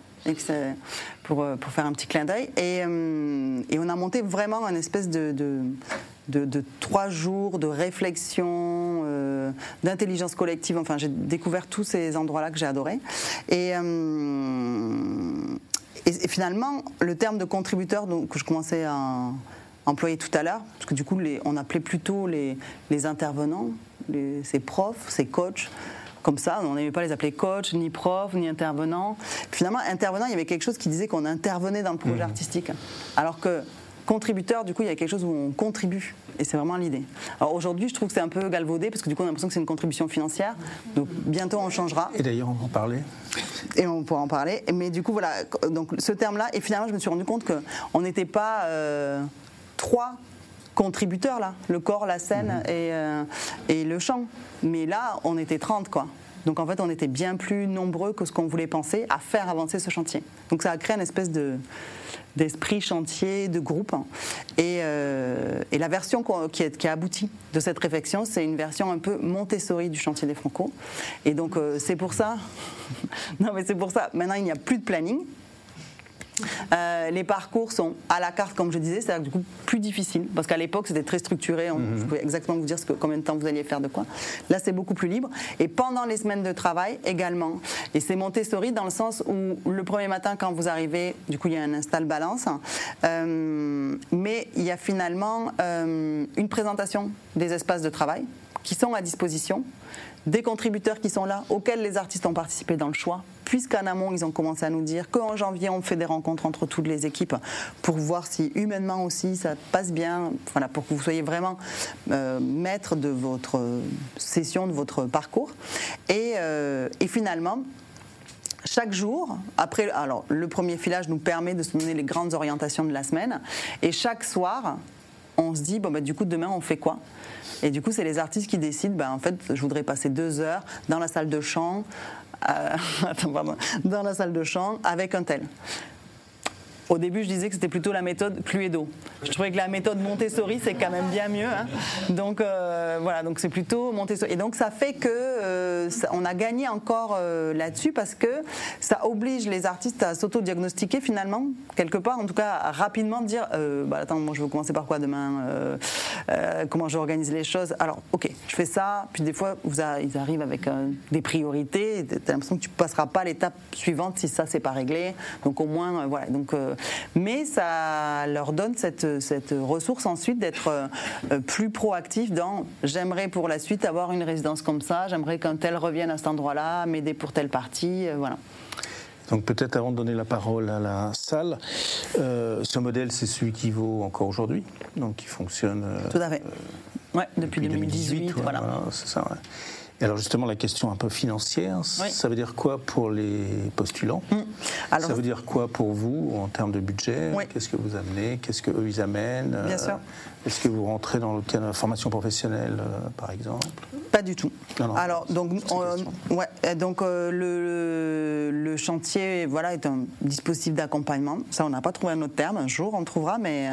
S3: pour, euh, pour faire un petit clin d'œil. Et, hum, et, on a monté vraiment un espèce de, de, trois jours de réflexion, d'intelligence collective. Enfin, j'ai découvert tous ces endroits-là que j'ai adorés. Et, finalement, le terme de contributeur donc, que je commençais à employer tout à l'heure, parce que du coup, on appelait plutôt les, intervenants, ces profs, ces coachs, comme ça. On n'aimait pas les appeler coach, ni prof, ni intervenant. Finalement, intervenant, il y avait quelque chose qui disait qu'on intervenait dans le projet mmh. artistique. Alors que contributeur, du coup, il y a quelque chose où on contribue. Et c'est vraiment l'idée. Alors aujourd'hui, je trouve que c'est un peu galvaudé parce que du coup, on a l'impression que c'est une contribution financière. Donc bientôt, on changera.
S1: Et d'ailleurs, on va en parler.
S3: Et on pourra en parler. Mais du coup, voilà. Donc ce terme-là. Et finalement, je me suis rendu compte qu'on n'était pas euh, trois contributeurs là, le corps, la scène mhm. et, euh, et le chant. Mais là, on était 30 quoi. Donc en fait, on était bien plus nombreux que ce qu'on voulait penser à faire avancer ce chantier. Donc ça a créé une espèce de, d'esprit chantier, de groupe. Et, euh, la version qui, est, qui, a abouti de cette réflexion, c'est une version un peu Montessori du chantier des Franco. Et donc euh, c'est pour ça, non mais c'est pour ça, maintenant il n'y a plus de planning, euh, les parcours sont à la carte, comme je disais, c'est du coup plus difficile parce qu'à l'époque c'était très structuré. On mhm. pouvait exactement vous dire ce que, combien de temps vous alliez faire de quoi. Là, c'est beaucoup plus libre. Et pendant les semaines de travail également. Et c'est Montessori dans le sens où le premier matin, quand vous arrivez, du coup, il y a un install balance, euh, mais il y a finalement euh, une présentation des espaces de travail qui sont à disposition des contributeurs qui sont là, auxquels les artistes ont participé dans le choix, puisqu'en amont, ils ont commencé à nous dire qu'en janvier, on fait des rencontres entre toutes les équipes pour voir si humainement aussi ça passe bien, voilà, pour que vous soyez vraiment euh, maître de votre session, de votre parcours. Et, euh, et finalement, chaque jour, après, alors le premier filage nous permet de se donner les grandes orientations de la semaine, et chaque soir, on se dit bon bah du coup demain on fait quoi? Et du coup, c'est les artistes qui décident, ben, en fait, je voudrais passer deux heures dans la salle de chant, euh, dans la salle de chant avec un tel. Au début, je disais que c'était plutôt la méthode Cluedo. Je trouvais que la méthode Montessori, c'est quand même bien mieux. Hein. Donc euh, voilà, donc c'est plutôt Montessori. Et donc ça fait que euh, on a gagné encore euh, là-dessus parce que ça oblige les artistes à s'auto-diagnostiquer finalement, quelque part, en tout cas rapidement, de dire bah, attends, moi je veux commencer par quoi demain Comment j'organise les choses? Alors, ok, je fais ça. Puis des fois, ils arrivent avec des priorités. Tu as l'impression que tu passeras pas l'étape suivante si ça c'est pas réglé. Donc au moins, voilà. Donc mais ça leur donne cette, cette ressource ensuite d'être euh, plus proactif dans j'aimerais pour la suite avoir une résidence comme ça, j'aimerais qu'un tel revienne à cet endroit-là, m'aider pour telle partie, euh, voilà.
S1: Donc peut-être avant de donner la parole à la salle, euh, ce modèle c'est celui qui vaut encore aujourd'hui, donc qui fonctionne.
S3: Tout à fait. ouais, depuis, 2018, voilà.
S1: c'est ça. Ouais. Et alors justement, la question un peu financière, ça veut dire quoi pour les postulants? Mm. Ça veut dire quoi pour vous en termes de budget? Qu'est-ce que vous amenez? Qu'est-ce qu'eux, ils amènent?
S3: Bien euh, sûr.
S1: Est-ce que vous rentrez dans le cadre de la formation professionnelle, euh, par exemple?
S3: Pas du tout. alors, donc, ouais, donc euh, le, le, chantier voilà, est un dispositif d'accompagnement. Ça, on n'a pas trouvé un autre terme. Un jour, on trouvera, mais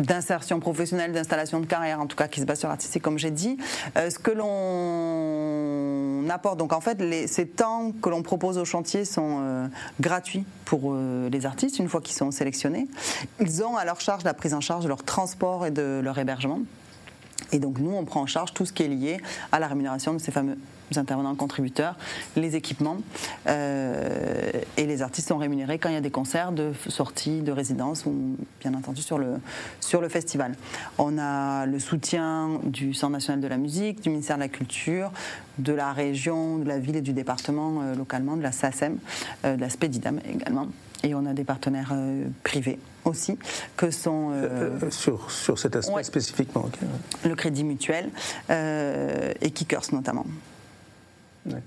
S3: d'insertion professionnelle, d'installation de carrière, en tout cas qui se base sur l'artistique, comme j'ai dit. Euh, ce que l'on apporte, donc en fait, les, ces temps que l'on propose au chantier sont euh, gratuits pour euh, les artistes une fois qu'ils sont sélectionnés. Ils ont à leur charge la prise en charge de leur transport et de leur hébergement. Et donc nous, on prend en charge tout ce qui est lié à la rémunération de ces fameux intervenants contributeurs, les équipements, euh, et les artistes sont rémunérés quand il y a des concerts de sortie, de résidence, ou bien entendu sur le, sur le festival. On a le soutien du Centre national de la musique, du ministère de la Culture, de la région, de la ville et du département euh, localement, de la SACEM, euh, de la SPEDIDAM également. Et on a des partenaires privés aussi, que sont...
S1: sur, sur cet aspect spécifiquement
S3: Le Crédit Mutuel et Kickers notamment.
S1: D'accord.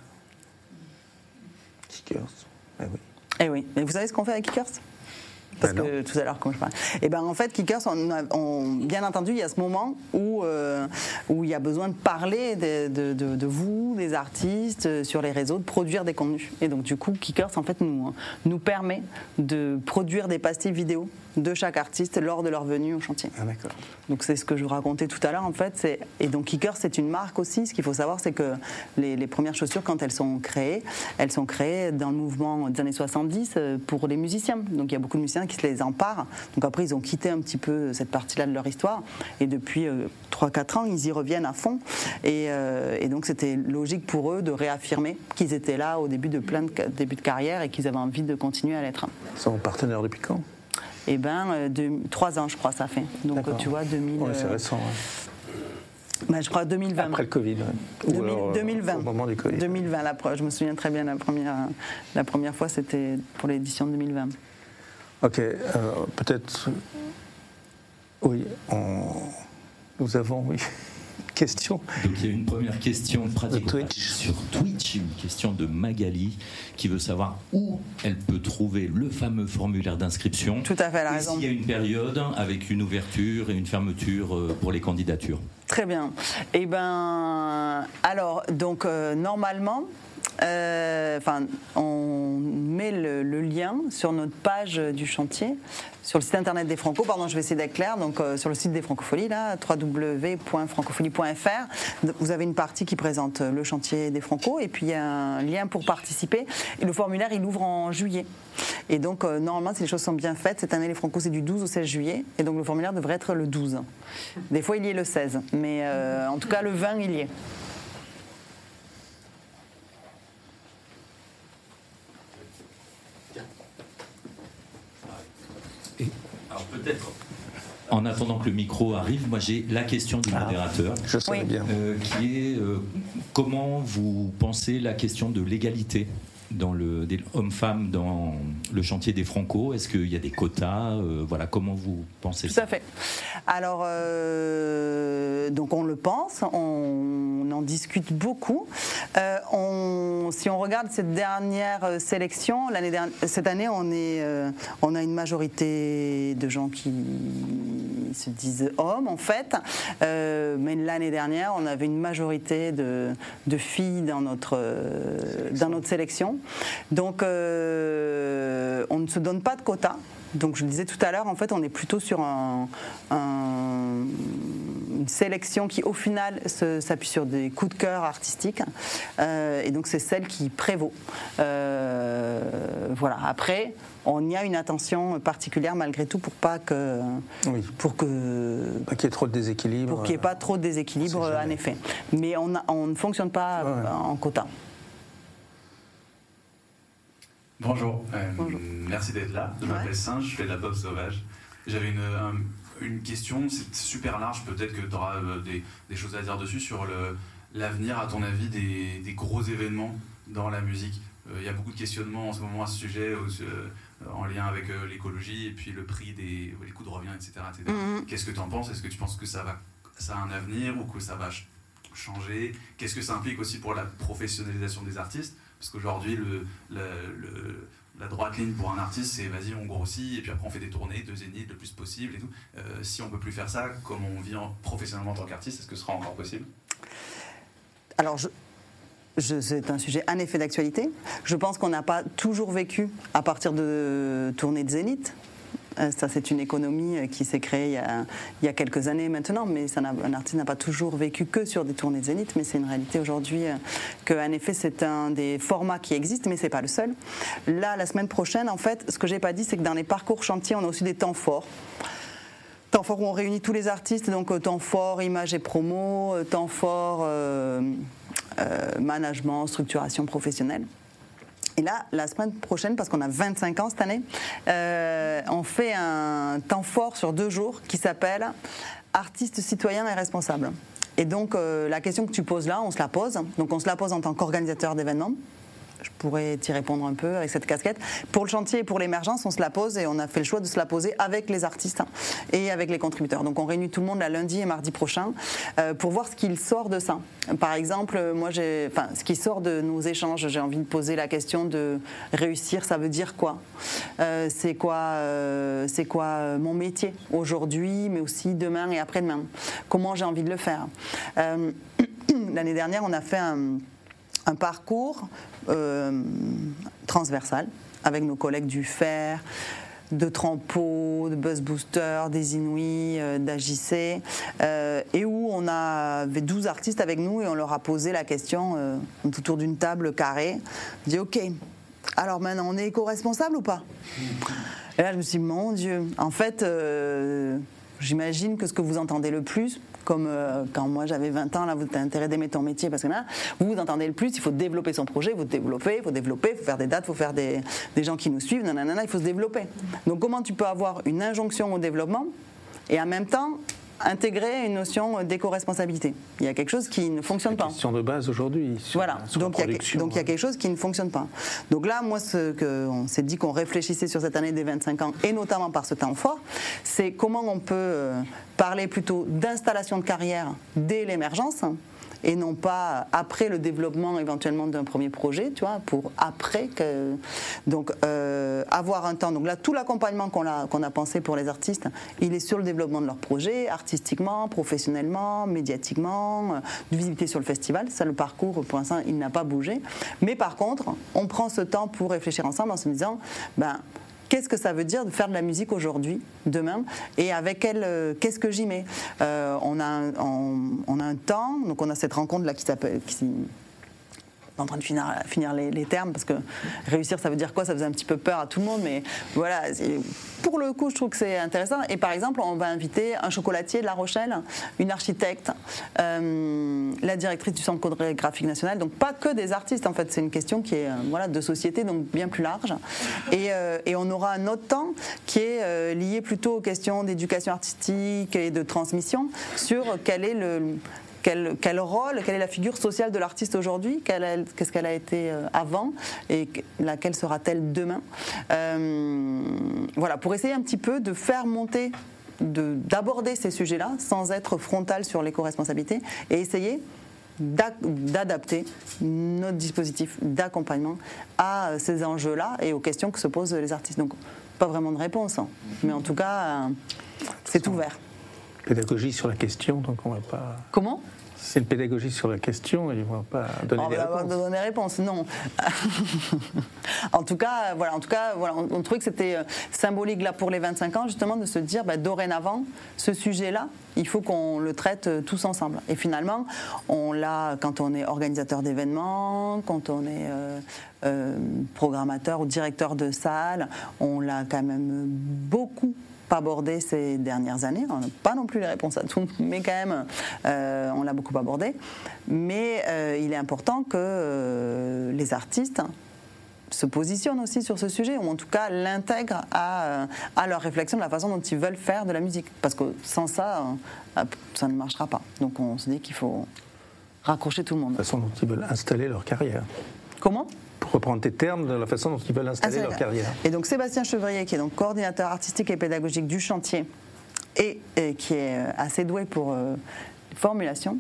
S1: Kickers. Eh oui.
S3: Eh oui. Mais vous savez ce qu'on fait avec Kickers? Parce que tout à l'heure, quand je parlais. Et ben en fait, Kickers, on, bien entendu, il y a ce moment où, euh, où il y a besoin de parler de, de, vous, des artistes, euh, sur les réseaux, de produire des contenus. Et donc, du coup, Kickers, en fait, nous, nous permet de produire des pastilles vidéo de chaque artiste lors de leur venue au chantier.
S1: Ah, d'accord.
S3: Donc c'est ce que je vous racontais tout à l'heure en fait. Et donc Kicker c'est une marque aussi. Ce qu'il faut savoir c'est que les, premières chaussures quand elles sont créées, elles sont créées dans le mouvement des années 70 euh, pour les musiciens. Donc il y a beaucoup de musiciens qui se les emparent. Donc après ils ont quitté un petit peu cette partie-là de leur histoire. Et depuis 3-4 euh, ans ils y reviennent à fond. Euh, et, donc c'était logique pour eux de réaffirmer qu'ils étaient là au début de plein de début de carrière et qu'ils avaient envie de continuer à l'être.
S1: Ils sont partenaires depuis quand?
S3: Eh ben, euh, trois ans, je crois, ça fait. Donc, tu vois, 2000.
S1: c'est euh, récent.
S3: Ben, je crois 2020.
S1: Après le Covid.
S3: 2020.
S1: Euh, au moment du Covid.
S3: 2020, la, je me souviens très bien, la première, la première fois, c'était pour l'édition 2020.
S1: Ok, peut-être. Oui, nous avons, oui question.
S2: Donc il y a une première question sur Twitch, une question de Magali qui veut savoir où elle peut trouver le fameux formulaire d'inscription.
S3: Tout à fait, la raison.
S2: S'il y a une période avec une ouverture et une fermeture euh, pour les candidatures.
S3: Très bien. Eh ben, alors, donc euh, normalement, euh, enfin, on met le, lien sur notre page du chantier, sur le site internet des Franco. Pardon, je vais essayer d'être clair. Donc, euh, sur le site des Francopholies, là, www.francophonie.fr, vous avez une partie qui présente le chantier des Franco, et puis il y a un lien pour participer. Et le formulaire, il ouvre en juillet. Et donc, euh, normalement, si les choses sont bien faites, cette année, les Franco, c'est du 12 au 16 juillet, et donc le formulaire devrait être le 12. Des fois, il y est le 16, mais en tout cas, le 20, il y est.
S2: peut-être en attendant que le micro arrive, moi j'ai la question du ah, modérateur.
S1: je sais bien.
S2: Euh, qui est euh, comment vous pensez la question de l'égalité dans le des hommes-femmes dans le chantier des Franco Est-ce qu'il y a des quotas euh, Voilà, comment vous pensez
S3: Tout à fait. Alors, donc on le pense, on en discute beaucoup. on, si on regarde cette dernière sélection, cette année, on est, on a une majorité de gens qui se disent hommes en fait. Euh, mais l'année dernière, on avait une majorité de, filles dans notre, dans notre sélection. Donc euh, on ne se donne pas de quotas. Donc je le disais tout à l'heure, en fait, on est plutôt sur un, une sélection qui, au final, s'appuie sur des coups de cœur artistiques. Euh, et donc c'est celle qui prévaut. voilà. Après, on y a une attention particulière malgré tout pour pas que
S1: pour que pas qu'il y ait trop de déséquilibre
S3: pour qu'il n'y ait pas trop de déséquilibre en effet mais on, on ne fonctionne pas en quota
S4: Bonjour, euh, merci d'être là. Je m'appelle Singe, je fais de la pop sauvage. J'avais une, une, question, c'est super large, peut-être que tu auras euh, des, des, choses à dire dessus sur l'avenir, à ton avis, des, des, gros événements dans la musique. Euh, il y a beaucoup de questionnements en ce moment à ce sujet. Euh, en lien avec euh, l'écologie et puis le prix des les coûts de revient, etc. Mhm. Qu'est-ce que tu en penses? Est-ce que tu penses que ça, va, ça a un avenir ou que ça va changer? Qu'est-ce que ça implique aussi pour la professionnalisation des artistes? Parce qu'aujourd'hui, la droite ligne pour un artiste, c'est vas-y, on grossit et puis après on fait des tournées de zénith le plus possible et tout. Euh, si on peut plus faire ça, comment on vit professionnellement en tant qu'artiste, est-ce que ce sera encore possible?
S3: Alors, c'est un sujet en effet d'actualité. Je pense qu'on n'a pas toujours vécu à partir de tournées de Zénith. Euh, ça, c'est une économie euh, qui s'est créée il y, a, quelques années maintenant, mais un artiste n'a pas toujours vécu que sur des tournées de Zénith, mais c'est une réalité aujourd'hui euh, qu'en effet, c'est un des formats qui existent, mais c'est pas le seul. Là, la semaine prochaine, en fait, ce que j'ai pas dit, c'est que dans les parcours chantiers, on a aussi des temps forts temps fort où on réunit tous les artistes, donc temps fort, image et promo, temps fort, management, structuration professionnelle. Et là, la semaine prochaine, parce qu'on a 25 ans cette année, euh, on fait un temps fort sur deux jours qui s'appelle Artistes citoyens et responsables. Et donc, euh, la question que tu poses là, on se la pose. Donc, on se la pose en tant qu'organisateur d'événements. Je pourrais t'y répondre un peu avec cette casquette. Pour le chantier et pour l'émergence, on se la pose et on a fait le choix de se la poser avec les artistes et avec les contributeurs. Donc on réunit tout le monde la lundi et mardi prochain euh, pour voir ce qu'il sort de ça. Par exemple, moi, ce qui sort de nos échanges, j'ai envie de poser la question de réussir, ça veut dire quoi? Euh, C'est quoi, euh, c'est quoi mon métier aujourd'hui, mais aussi demain et après-demain? Comment j'ai envie de le faire? L'année dernière, on a fait un un parcours euh, transversal avec nos collègues du FER, de Trampo, de Buzz Booster, des Inuits, euh, d'AJC, euh, et où on avait 12 artistes avec nous et on leur a posé la question autour d'une table carrée. On dit OK, alors maintenant on est éco-responsable ou pas? Et là je me suis dit, mon Dieu, en fait, j'imagine que ce que vous entendez le plus, comme euh, quand moi j'avais 20 ans, là vous avez intérêt d'aimer ton métier parce que là, vous entendez le plus, il faut développer son projet, il faut développer, il faut développer, il faut faire des dates, il faut faire des, des gens qui nous suivent, nanana, il faut se développer. Donc comment tu peux avoir une injonction au développement et en même temps intégrer une notion d'éco-responsabilité. Il y a quelque chose qui ne fonctionne pas.
S1: Question de base aujourd'hui.
S3: Voilà. donc il, y a, donc il y a quelque chose qui ne fonctionne pas. Donc là, moi, ce qu'on s'est dit qu'on réfléchissait sur cette année des 25 ans, et notamment par ce temps fort, c'est comment on peut euh, parler plutôt d'installation de carrière dès l'émergence et non pas après le développement éventuellement d'un premier projet, tu vois, pour après que. Donc, euh, avoir un temps. Donc là, tout l'accompagnement qu'on a, pensé pour les artistes, il est sur le développement de leur projet, artistiquement, professionnellement, médiatiquement, euh, de visibilité sur le festival. Ça, le parcours, pour l'instant, il n'a pas bougé. Mais par contre, on prend ce temps pour réfléchir ensemble en se disant, ben, qu'est-ce que ça veut dire de faire de la musique aujourd'hui, demain, et avec quel, euh, qu'est-ce que j'y mets? Euh, on, a un, temps, donc on a cette rencontre là qui s'appelle, en train de finir, les, termes parce que réussir ça veut dire quoi? Ça faisait un petit peu peur à tout le monde, mais voilà. Pour le coup, je trouve que c'est intéressant. Et par exemple, on va inviter un chocolatier de La Rochelle, une architecte, euh, la directrice du Centre chorégraphique national. Donc pas que des artistes. En fait, c'est une question qui est euh, voilà de société, donc bien plus large. Et, euh, et on aura un autre temps qui est lié plutôt aux questions d'éducation artistique et de transmission sur quel est le quel, rôle, quelle est la figure sociale de l'artiste aujourd'hui, qu'est-ce qu'elle a été euh, avant? Et laquelle sera-t-elle demain? Euh, voilà, pour essayer un petit peu de faire monter d'aborder ces sujets-là sans être frontal sur l'éco-responsabilité et essayer d'adapter notre dispositif d'accompagnement à ces enjeux-là et aux questions que se posent les artistes. Donc, pas vraiment de réponse, hein. mais en tout cas, euh, c'est ouvert
S1: pédagogie sur la question, donc on va pas.
S3: Comment?
S1: C'est une pédagogie sur la question et ils ne vont pas donner des réponses.
S3: donner réponses, non. en tout cas, voilà, en tout cas, voilà, on, trouvait que c'était euh, symbolique là pour les 25 ans justement de se dire, bah, dorénavant, ce sujet-là, il faut qu'on le traite euh, tous ensemble. Et finalement, on l'a quand on est organisateur d'événements, quand on est euh, programmateur ou directeur de salle, on l'a quand même beaucoup abordé ces dernières années. On n'a pas non plus les réponses à tout, mais quand même, euh, on l'a beaucoup abordé. Mais euh, il est important que euh, les artistes se positionnent aussi sur ce sujet, ou en tout cas l'intègrent à, à, leur réflexion de la façon dont ils veulent faire de la musique. Parce que sans ça, ça ne marchera pas. Donc on se dit qu'il faut raccrocher tout le monde.
S1: De la façon dont ils veulent installer leur carrière.
S3: Comment?
S1: Pour reprendre tes termes, de la façon dont ils veulent installer ah, leur carrière.
S3: Et donc Sébastien Chevrier, qui est donc coordinateur artistique et pédagogique du chantier, et, qui est euh, assez doué pour euh, formulation,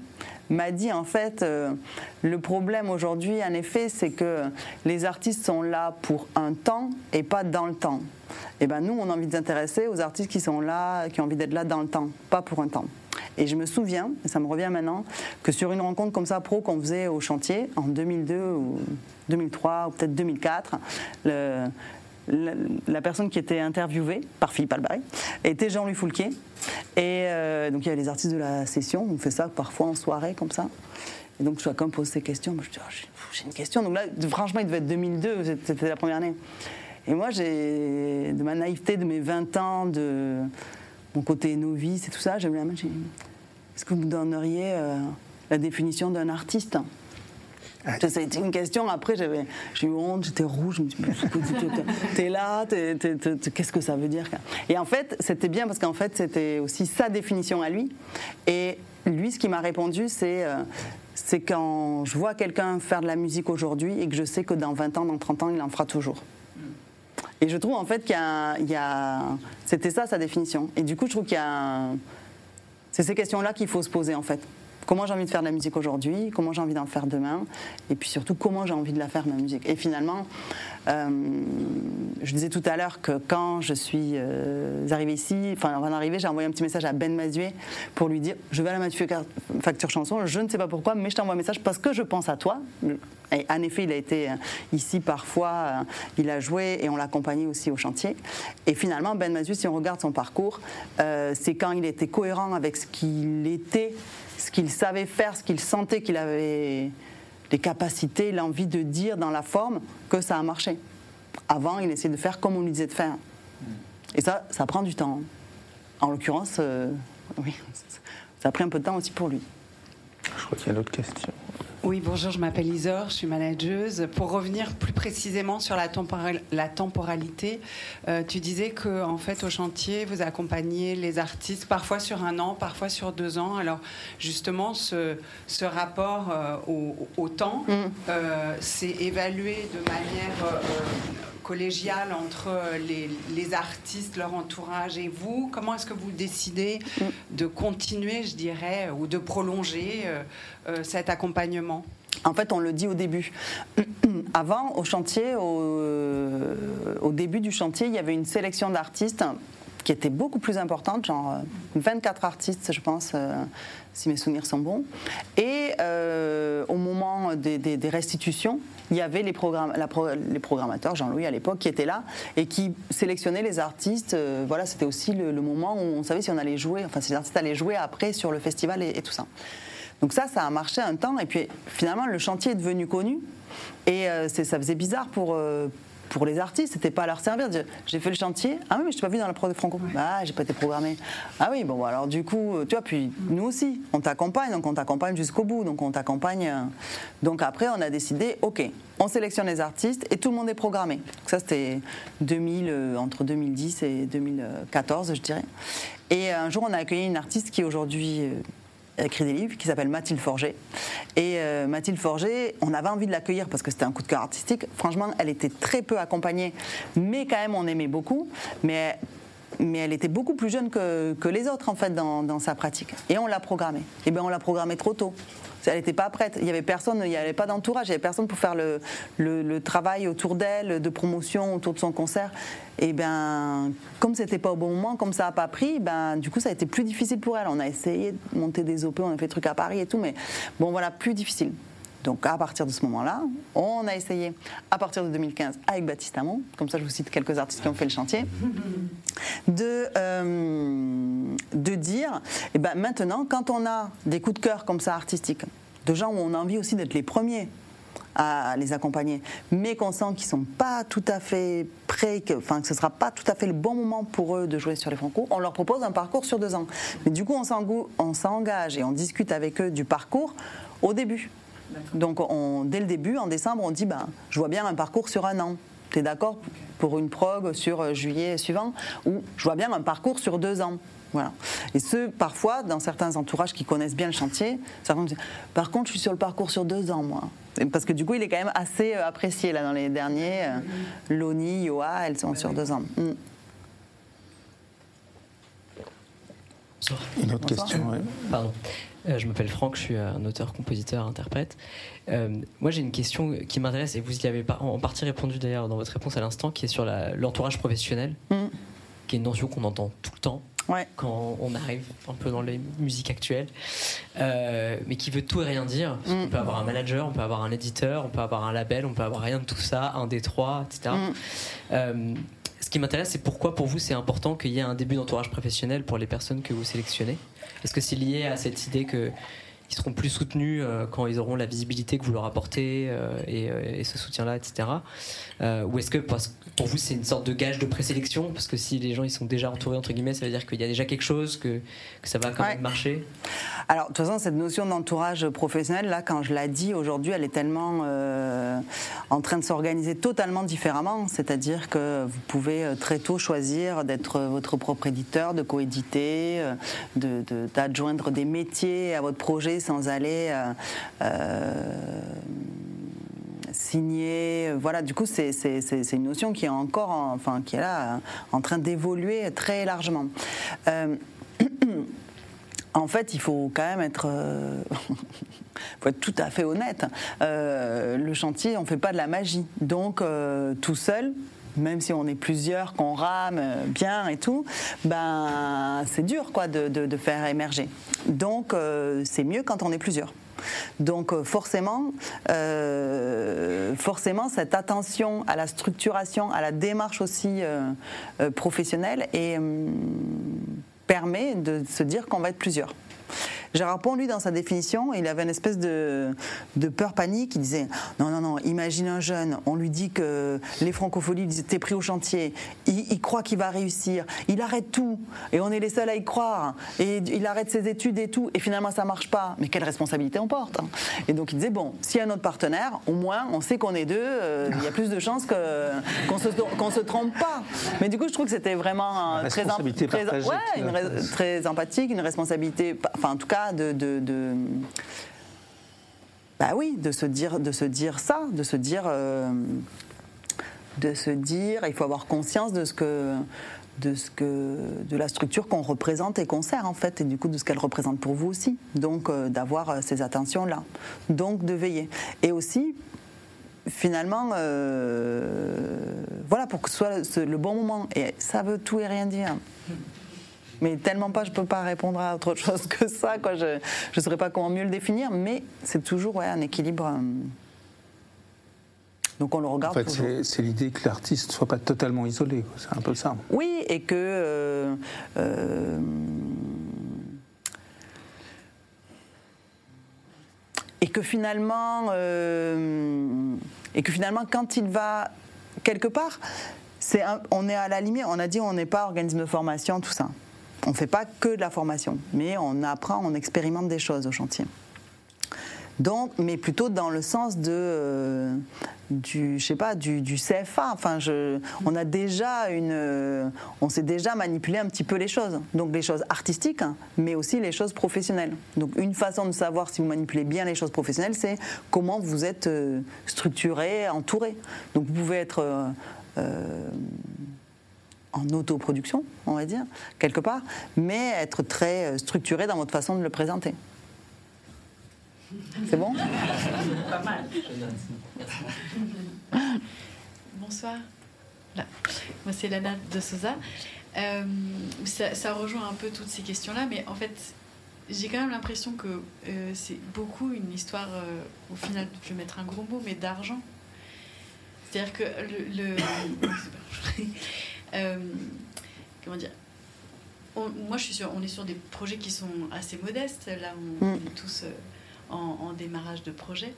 S3: m'a dit en fait euh, le problème aujourd'hui en effet c'est que les artistes sont là pour un temps et pas dans le temps. Et ben nous on a envie de s'intéresser aux artistes qui sont là, qui ont envie d'être là dans le temps, pas pour un temps. Et je me souviens, et ça me revient maintenant, que sur une rencontre comme ça pro qu'on faisait au chantier en 2002 ou 2003 ou peut-être 2004, le, la, personne qui était interviewée par Philippe Albary était Jean-Louis Foulquier. Et euh, donc il y avait les artistes de la session, on fait ça parfois en soirée comme ça. Et donc chacun pose ses questions. Moi je dis, oh, j'ai une question. Donc là, franchement, il devait être 2002, c'était la première année. Et moi, de ma naïveté, de mes 20 ans, de mon côté novice et tout ça, j'ai mis la main, est-ce que vous me donneriez euh, la définition d'un artiste? Ah. Ça a été une question. Après, j'avais, j'ai eu honte, j'étais rouge. Je me suis dit, t'es là, qu'est-ce que ça veut dire Et en fait, c'était bien parce qu'en fait, c'était aussi sa définition à lui. Et lui, ce qui m'a répondu, c'est euh, c'est quand je vois quelqu'un faire de la musique aujourd'hui et que je sais que dans 20 ans, dans 30 ans, il en fera toujours. Et je trouve en fait qu'il y a, c'était ça sa définition. Et du coup, je trouve qu'il y a, c'est ces questions-là qu'il faut se poser en fait. Comment j'ai envie de faire de la musique aujourd'hui? Comment j'ai envie d'en faire demain? Et puis surtout, comment j'ai envie de la faire ma musique? Et finalement, euh, je disais tout à l'heure que quand je suis euh, arrivée ici, enfin avant d'arriver, j'ai envoyé un petit message à Ben Mazuet pour lui dire je vais à la facture chanson, je ne sais pas pourquoi, mais je t'envoie un message parce que je pense à toi. En effet, il a été euh, ici parfois, il a joué et on l'a accompagné aussi au chantier. Et finalement, Ben Mazuet, si on regarde son parcours, c'est quand il était cohérent avec ce qu'il était, ce qu'il savait faire, ce qu'il sentait qu'il avait les capacités, l'envie de dire dans la forme que ça a marché. Avant, il essayait de faire comme on lui disait de faire. Et ça, ça prend du temps. En l'occurrence, euh, oui, ça a pris un peu de temps aussi pour lui.
S1: Je crois qu'il y a d'autres questions.
S5: Oui, bonjour, je m'appelle Isor, je suis manageuse. Pour revenir plus précisément sur la, la temporalité, euh, tu disais que en fait au chantier, vous accompagnez les artistes parfois sur un an, parfois sur deux ans. Alors justement, ce, ce rapport euh, au, temps, mm. euh, c'est évalué de manière collégiale entre les, les, artistes, leur entourage et vous Comment est-ce que vous décidez de continuer, je dirais, ou de prolonger euh, cet accompagnement?
S3: En fait, on le dit au début. Avant, au chantier, au, début du chantier, il y avait une sélection d'artistes qui était beaucoup plus importante, genre 24 euh, artistes, je pense, euh, si mes souvenirs sont bons. Et au moment des, restitutions, il y avait les, les programmateurs, Jean-Louis à l'époque, qui étaient là et qui sélectionnaient les artistes. voilà, c'était aussi le, moment où on savait si on allait jouer, enfin si les artistes allaient jouer après sur le festival et tout ça. Donc ça, ça a marché un temps. Et puis finalement, le chantier est devenu connu. Et euh, ça faisait bizarre pour, euh, pour les artistes. C'était pas à leur servir. J'ai fait le chantier. Ah oui, mais je t'ai pas vu dans la pro de Franco. Ah, j'ai pas été programmé. Ah oui, bon, alors du coup, tu vois, puis nous aussi, on t'accompagne. Donc on t'accompagne jusqu'au bout. Donc on t'accompagne. Euh. Donc après, on a décidé, OK, on sélectionne les artistes et tout le monde est programmé. Donc ça, c'était 2000, entre 2010 et 2014, je dirais. Et un jour, on a accueilli une artiste qui aujourd'hui écrit des livres, qui s'appelle Mathilde Forger. Et euh, Mathilde Forger, on avait envie de l'accueillir parce que c'était un coup de cœur artistique. Franchement, elle était très peu accompagnée, mais quand même, on aimait beaucoup. Mais mais elle était beaucoup plus jeune que, que les autres en fait dans, dans, sa pratique. Et on l'a programmée. Et bien on l'a programmée trop tôt. Elle n'était pas prête. Il n'y avait personne, il n'y avait pas d'entourage, il n'y avait personne pour faire le, le, travail autour d'elle, de promotion autour de son concert. Et bien, comme c'était pas au bon moment, comme ça n'a pas pris, ben, du coup, ça a été plus difficile pour elle. On a essayé de monter des OP, on a fait des trucs à Paris et tout, mais bon, voilà, plus difficile. Donc à partir de ce moment-là, on a essayé, à partir de 2015, avec Baptiste Amon, comme ça je vous cite quelques artistes qui ont fait le chantier, de, euh, de dire, eh ben, maintenant, quand on a des coups de cœur comme ça artistiques, de gens où on a envie aussi d'être les premiers à les accompagner, mais qu'on sent qu'ils sont pas tout à fait prêts, que, enfin, que ce ne sera pas tout à fait le bon moment pour eux de jouer sur les Franco, on leur propose un parcours sur deux ans. Mais du coup, on s'engage et on discute avec eux du parcours au début. Donc dès le début, en décembre, on dit ben, je vois bien un parcours sur un an. Tu es d'accord pour une prog sur euh, juillet suivant? Ou je vois bien un parcours sur deux ans. Voilà. Et ce, parfois, dans certains entourages qui connaissent bien le chantier, certains disent Par contre, je suis sur le parcours sur deux ans, moi. Parce que du coup, il est quand même assez euh, apprécié là dans les derniers. Euh, Loni, Yoa, elles sont sur deux ans. Mm.
S1: Une autre question,
S6: Pardon. Euh, je m'appelle Franck, je suis un auteur, compositeur, interprète. Euh, moi, j'ai une question qui m'intéresse, et vous y avez en partie répondu d'ailleurs dans votre réponse à l'instant, qui est sur l'entourage professionnel, mm. qui est une notion qu'on entend tout le temps. quand on arrive un peu dans les musiques actuelles, euh, mais qui veut tout et rien dire. Mm. On peut avoir un manager, on peut avoir un éditeur, on peut avoir un label, on peut avoir rien de tout ça, un des trois, etc. Mm. ce qui m'intéresse, c'est pourquoi pour vous c'est important qu'il y ait un début d'entourage professionnel pour les personnes que vous sélectionnez? Est-ce que c'est lié à cette idée que ils seront plus soutenus euh, quand ils auront la visibilité que vous leur apportez euh, euh, et, ce soutien-là, etc. ou est-ce que pour vous c'est une sorte de gage de présélection? Parce que si les gens ils sont déjà entourés entre guillemets, ça veut dire qu'il y a déjà quelque chose que, que ça va quand même marcher?
S3: Alors de toute façon cette notion d'entourage professionnel là, quand je l'ai dit aujourd'hui, elle est tellement en train de s'organiser totalement différemment. C'est-à-dire que vous pouvez très tôt choisir d'être votre propre éditeur, de coéditer, d'adjoindre de, des métiers à votre projet sans aller signer. Voilà, du coup, c'est une notion qui est encore, enfin, qui est là, en train d'évoluer très largement. en fait, il faut quand même être, faut être tout à fait honnête. le chantier, on ne fait pas de la magie. Donc, tout seul, même si on est plusieurs, qu'on rame bien et tout, ben c'est dur quoi de, faire émerger. Donc euh, c'est mieux quand on est plusieurs. Donc euh, forcément, euh, forcément, cette attention à la structuration, à la démarche aussi professionnelle et, permet de se dire qu'on va être plusieurs. Gérard Pont, lui, dans sa définition, il avait une espèce de, peur panique. Il disait Non, non, non, imagine un jeune, on lui dit que les francopholies étaient pris au chantier, il, croit qu'il va réussir, il arrête tout, et on est les seuls à y croire, et il arrête ses études et tout, et finalement ça marche pas. Mais quelle responsabilité on porte hein. Et donc il disait Bon, s'il y a un autre partenaire, au moins on sait qu'on est deux, euh, il y a plus de chances qu'on se, se trompe pas. Mais du coup, je trouve que c'était vraiment très, très, ouais, très empathique, une responsabilité, enfin en tout cas, de, bah oui, de se dire, ça, de se dire, euh, il faut avoir conscience de ce que, de ce que, de la structure qu'on représente et qu'on sert en fait, et du coup de ce qu'elle représente pour vous aussi. Donc euh, d'avoir euh, ces attentions là, donc de veiller, et aussi finalement, voilà, pour que ce soit le bon moment. Et ça veut tout et rien dire mais tellement pas, je peux pas répondre à autre chose que ça. Quoi. Je ne saurais pas comment mieux le définir, mais c'est toujours ouais, un équilibre. Euh. Donc on le regarde.
S1: En fait, c'est l'idée que l'artiste ne soit pas totalement isolé. C'est un peu ça.
S3: Oui, et que. Euh, euh, et que finalement, et que finalement, quand il va quelque part, c'est on est à la limite. On a dit on n'est pas organisme de formation, tout ça on ne fait pas que de la formation, mais on apprend, on expérimente des choses au chantier. Donc, mais plutôt dans le sens de, euh, du, je sais pas, du, CFA. Enfin, on a déjà une, on sait déjà manipuler un petit peu les choses. Donc les choses artistiques, mais aussi les choses professionnelles. Donc une façon de savoir si vous manipulez bien les choses professionnelles, c'est comment vous êtes euh, structuré, entouré. Donc vous pouvez être euh, en autoproduction, on va dire, quelque part, mais être très euh, structuré dans votre façon de le présenter. C'est bon? Pas mal.
S7: Bonsoir. Moi, c'est Lana de Sosa. Euh, ça, rejoint un peu toutes ces questions-là, mais en fait, j'ai quand même l'impression que euh, c'est beaucoup une histoire, au final, je vais mettre un gros mot, mais d'argent. C'est-à-dire que le Euh, comment dire moi, je suis sur, on est sur des projets qui sont assez modestes. Là, on, mm. est tous euh, en, démarrage de projet.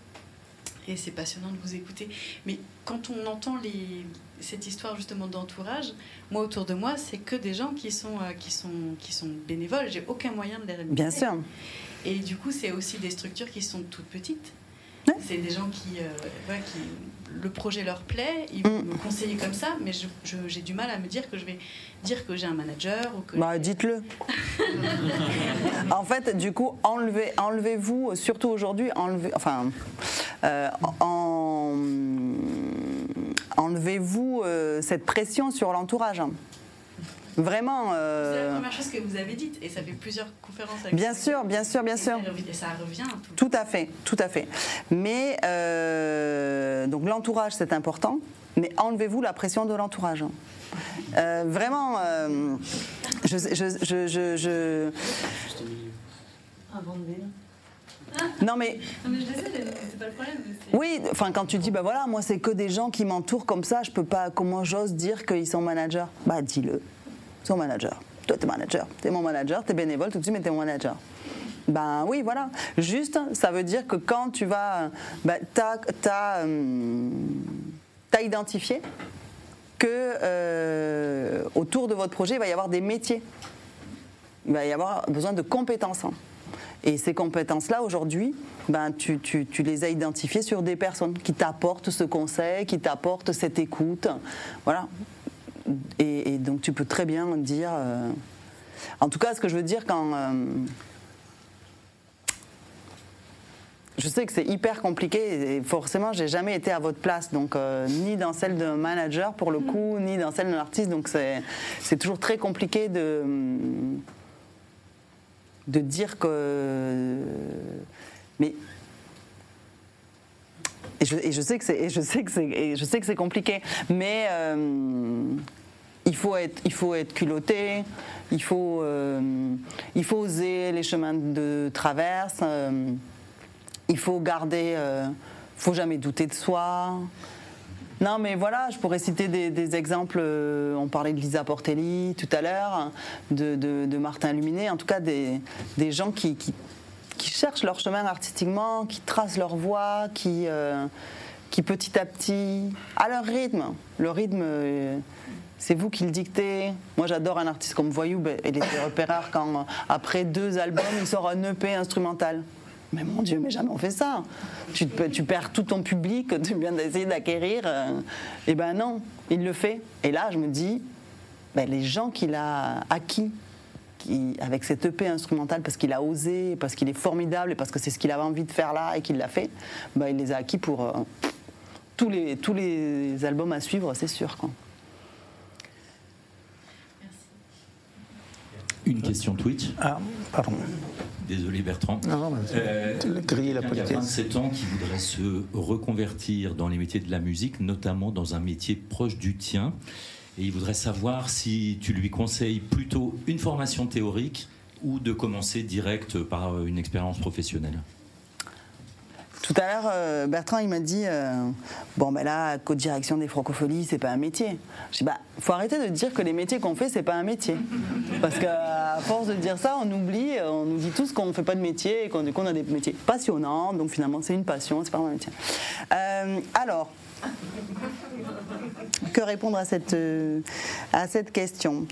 S7: Et c'est passionnant de vous écouter. Mais quand on entend les, cette histoire justement d'entourage, moi autour de moi, c'est que des gens qui sont, euh, qui sont, qui sont bénévoles. J'ai aucun moyen de les rémunérer.
S3: Bien sûr.
S7: Et du coup, c'est aussi des structures qui sont toutes petites. C'est des gens qui, qui le projet leur plaît, ils vont mm. me conseiller comme ça, mais j'ai du mal à me dire que je vais dire que j'ai un manager ou que.
S3: Bah, dites-le. en fait, du coup, enlevez, enlevez-vous, surtout aujourd'hui, enlevez, enfin, euh, enlevez-vous euh, cette pression sur l'entourage. Vraiment.
S7: Euh, c'est la première chose que vous avez dite, et ça fait plusieurs conférences avec
S3: Bien sûr, bien sûr, bien sûr.
S7: Et ça revient.
S3: Tout, tout à fait, tout à fait. Mais euh, donc l'entourage, c'est important, mais enlevez-vous la pression de l'entourage. Euh, vraiment, je, je, je, je, non mais. Non mais je c'est pas le problème. Oui, enfin quand tu dis bah voilà, moi c'est que des gens qui m'entourent comme ça, je peux pas. Comment j'ose dire qu'ils sont managers? Bah dis-le son manager. Toi, t'es manager. T'es mon manager, t'es bénévole tout de suite, mais t'es mon manager. Ben oui, voilà. Juste, ça veut dire que quand tu vas. Ben, t'as, t'as, euh, identifié que euh, autour de votre projet, il va y avoir des métiers. Il va y avoir besoin de compétences. Et ces compétences-là, aujourd'hui, ben, tu, tu, tu, les as identifiées sur des personnes qui t'apportent ce conseil, qui t'apportent cette écoute. Voilà et, donc tu peux très bien dire. Euh, en tout cas, ce que je veux dire quand. Euh, je sais que c'est hyper compliqué et forcément, j'ai jamais été à votre place, donc euh, ni dans celle d'un manager pour le mm. coup, ni dans celle d'un artiste. Donc c'est toujours très compliqué de de dire que. Mais et je, sais que c'est, je sais que c'est, je sais que c'est compliqué, mais euh, il faut être, il faut être culotté, il faut, euh, il faut oser les chemins de traverse, euh, il faut garder, faut jamais douter de soi. Non, mais voilà, je pourrais citer des, exemples. On parlait de Lisa Portelli tout à l'heure, de, Martin Luminet, en tout cas des, gens qui, cherchent leur chemin artistiquement, qui tracent leur voie, qui, qui petit à petit, à leur rythme, le rythme c'est vous qui le dictez. Moi, j'adore un artiste comme Voyou. Ben, il était repérard quand, après deux albums, il sort un EP instrumental. Mais mon Dieu, mais jamais on fait ça. Tu, tu perds tout ton public, tu viens d'essayer d'acquérir. Euh, eh ben non, il le fait. Et là, je me dis, ben, les gens qu'il a acquis qui, avec cet EP instrumental, parce qu'il a osé, parce qu'il est formidable et parce que c'est ce qu'il avait envie de faire là et qu'il l'a fait, ben, il les a acquis pour euh, tous, les, tous les albums à suivre, c'est sûr. Quoi.
S2: Une question Twitch.
S1: Ah, pardon.
S2: Désolé Bertrand.
S1: Non, euh, griller la politique.
S2: Il y a 27 ans qui voudrait se reconvertir dans les métiers de la musique, notamment dans un métier proche du tien. Et il voudrait savoir si tu lui conseilles plutôt une formation théorique ou de commencer direct par une expérience professionnelle.
S3: Tout à l'heure, euh, Bertrand, il m'a dit euh, Bon, ben là, co-direction des francopholies, c'est pas un métier. Je dis Bah, faut arrêter de dire que les métiers qu'on fait, c'est pas un métier. Parce qu'à force de dire ça, on oublie, on nous dit tous qu'on fait pas de métier et qu'on a des métiers passionnants. Donc finalement, c'est une passion, c'est pas un métier. Euh, alors. Que répondre à cette, à cette question?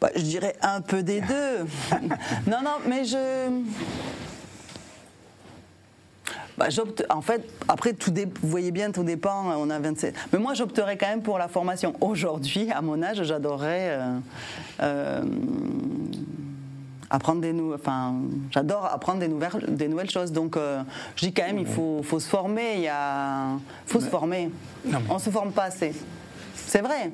S3: Bah, je dirais un peu des deux. non, non, mais je. Bah, en fait, après, tout vous voyez bien, tout dépend, on a 27. Mais moi, j'opterais quand même pour la formation. Aujourd'hui, à mon âge, j'adorerais euh, euh, apprendre des enfin, j'adore apprendre des nouvelles, des nouvelles choses. Donc, euh, je dis quand même, il faut, faut se former. Il y a, faut se former. On se forme pas assez. C'est vrai.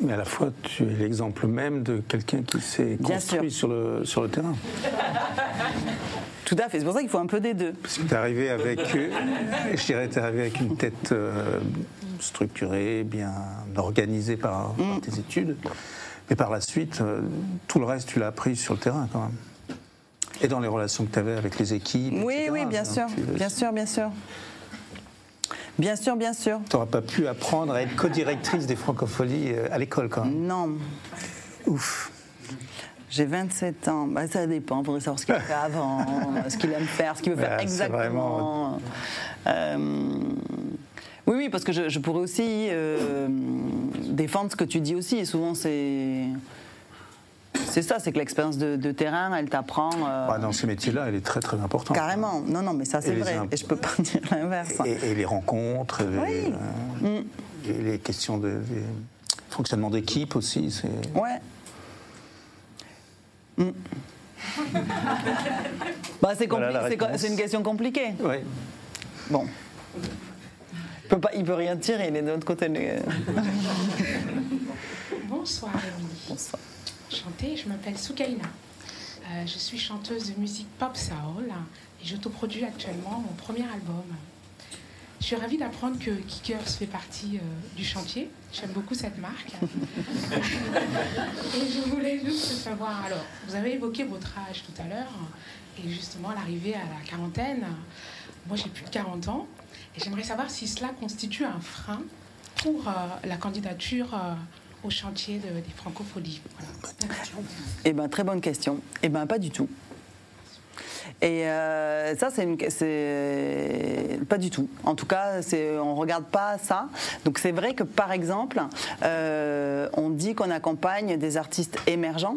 S1: Mais à la fois, tu es l'exemple même de quelqu'un qui s'est construit sur le, sur le terrain.
S3: Tout à fait, c'est pour ça qu'il faut un peu des deux.
S1: Parce que tu es arrivé avec, je dirais, es arrivé avec une tête euh, structurée, bien organisée par, mm. tes études. Mais par la suite, euh, tout le reste, tu l'as appris sur le terrain quand même. Et dans les relations que tu avais avec les équipes.
S3: Oui, oui, bien sûr, bien sûr, bien sûr. Bien sûr, bien sûr.
S1: Tu n'auras pas pu apprendre à être co-directrice des francopholies euh, à l'école quand même
S3: Non. Ouf. J'ai 27 ans. Bah, ça dépend. Il faudrait savoir ce qu'il fait avant, ce qu'il aime faire, ce qu'il veut faire exactement. Euh, oui, oui, parce que je, pourrais aussi euh, défendre ce que tu dis aussi. Et souvent, c'est c'est ça, c'est que l'expérience de, terrain, elle t'apprend.
S1: Euh, bah, dans ces métiers-là, elle est très très importante.
S3: Carrément. Non, non, mais ça c'est vrai. Et je peux pas dire l'inverse.
S1: Et, les rencontres, les, euh, mm. les, questions de fonctionnement d'équipe aussi. C'est...
S3: Ouais. Mm. bah, c'est, c'est, une question compliquée.
S1: Oui.
S3: Bon. Il peut, pas, il peut rien tirer, il est de l'autre côté.
S8: Bonsoir, Bonsoir. Chanter, je m'appelle Soukaina. Euh, je suis chanteuse de musique pop soul et j'autoproduis actuellement mon premier album. Je suis ravie d'apprendre que Kickers fait partie euh, du chantier. J'aime beaucoup cette marque. et je voulais juste savoir, alors, vous avez évoqué votre âge tout à l'heure et justement l'arrivée à la quarantaine. Moi, j'ai plus de 40 ans et j'aimerais savoir si cela constitue un frein pour euh, la candidature au chantier des francopholies
S3: Eh bien, très bonne question. Eh bien, pas du tout. Et euh, ça, c'est pas du tout. En tout cas, on regarde pas ça. Donc c'est vrai que par exemple, euh, on dit qu'on accompagne des artistes émergents,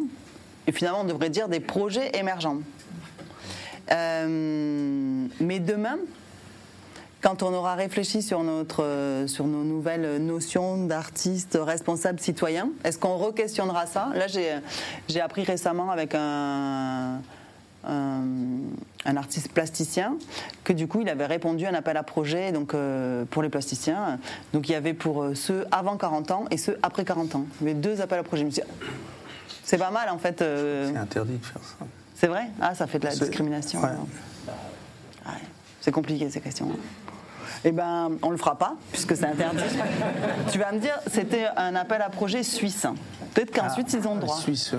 S3: et finalement on devrait dire des projets émergents. Euh, mais demain, quand on aura réfléchi sur, notre, euh, sur nos nouvelles notions d'artistes responsables citoyens, est-ce qu'on re-questionnera ça? Là, j'ai appris récemment avec un, un, artiste plasticien que du coup, il avait répondu à un appel à projet donc, euh, pour les plasticiens. Donc il y avait pour euh, ceux avant 40 ans et ceux après 40 ans. Il y avait deux appels à projet. Je me suis c'est pas mal en fait.
S1: C'est interdit de faire ça.
S3: C'est vrai? Ah, ça fait de la discrimination. C'est compliqué ces questions. Eh ben, on le fera pas, puisque c'est interdit. tu vas me dire, c'était un appel à projet suisse. Peut-être qu'ensuite ah, ils ont droit.
S1: Suisse.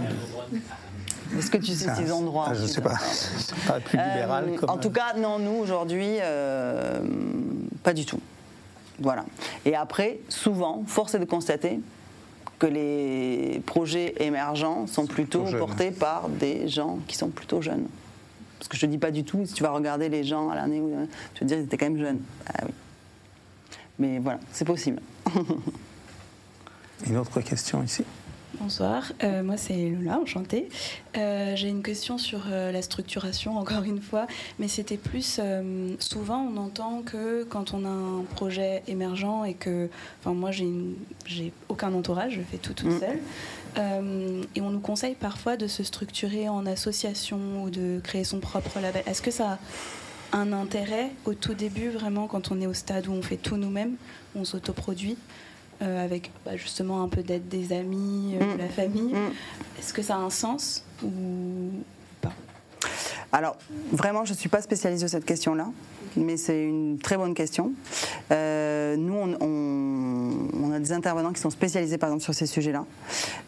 S3: Est-ce que tu sais s'ils ont droit
S1: Je ne sais pas. C'est pas plus libéral.
S3: Euh, en tout cas, non, nous aujourd'hui, euh, pas du tout. Voilà. Et après, souvent, force est de constater que les projets émergents sont plutôt portés par des gens qui sont plutôt jeunes. Parce que je ne dis pas du tout, si tu vas regarder les gens à l'année où tu vas dire qu'ils étaient quand même jeunes. Ah oui. Mais voilà, c'est possible.
S1: Une autre question ici
S9: Bonsoir, euh, moi c'est Lola, enchantée. Euh, j'ai une question sur euh, la structuration, encore une fois, mais c'était plus souvent on entend que quand on a un projet émergent et que, enfin moi j'ai, j'ai aucun entourage, je fais tout toute mm. Seule, et on nous conseille parfois de se structurer en association ou de créer son propre label. Est-ce que ça a un intérêt au tout début vraiment quand on est au stade où on fait tout nous-mêmes, où on s'autoproduit euh, avec bah, justement un peu d'aide des amis, euh, de la mm. famille? Mm. Est-ce que ça a un sens ou pas?
S3: Alors, vraiment, je ne suis pas spécialiste de cette question-là mais c'est une très bonne question. Euh, nous, on, a des intervenants qui sont spécialisés, par exemple, sur ces sujets-là.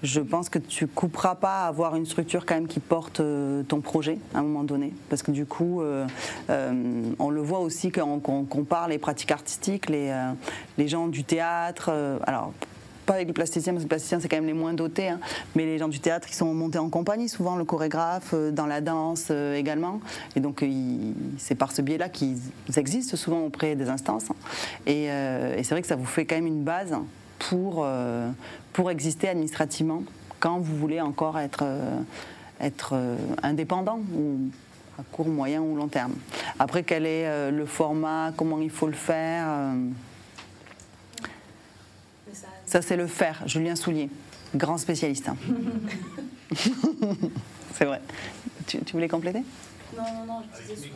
S3: Je pense que tu couperas pas à avoir une structure quand même qui porte euh, ton projet à un moment donné, parce que du coup, euh, on le voit aussi quand on compare les pratiques artistiques, les, les gens du théâtre. alors, pas avec les plasticiens, parce que les plasticiens, c'est quand même les moins dotés, hein. mais les gens du théâtre qui sont montés en compagnie, souvent le chorégraphe, euh, dans la danse euh, également. Et donc, c'est par ce biais-là qu'ils existent souvent auprès des instances. Euh, et, c'est vrai que ça vous fait quand même une base pour, pour exister administrativement quand vous voulez encore être, être indépendant à court, moyen ou long terme. Après, quel est le format, comment il faut le faire ça, c'est le fer, Julien Soulier, grand spécialiste. Hein. c'est vrai. Tu, voulais compléter?
S9: Non, non, non. Je disais...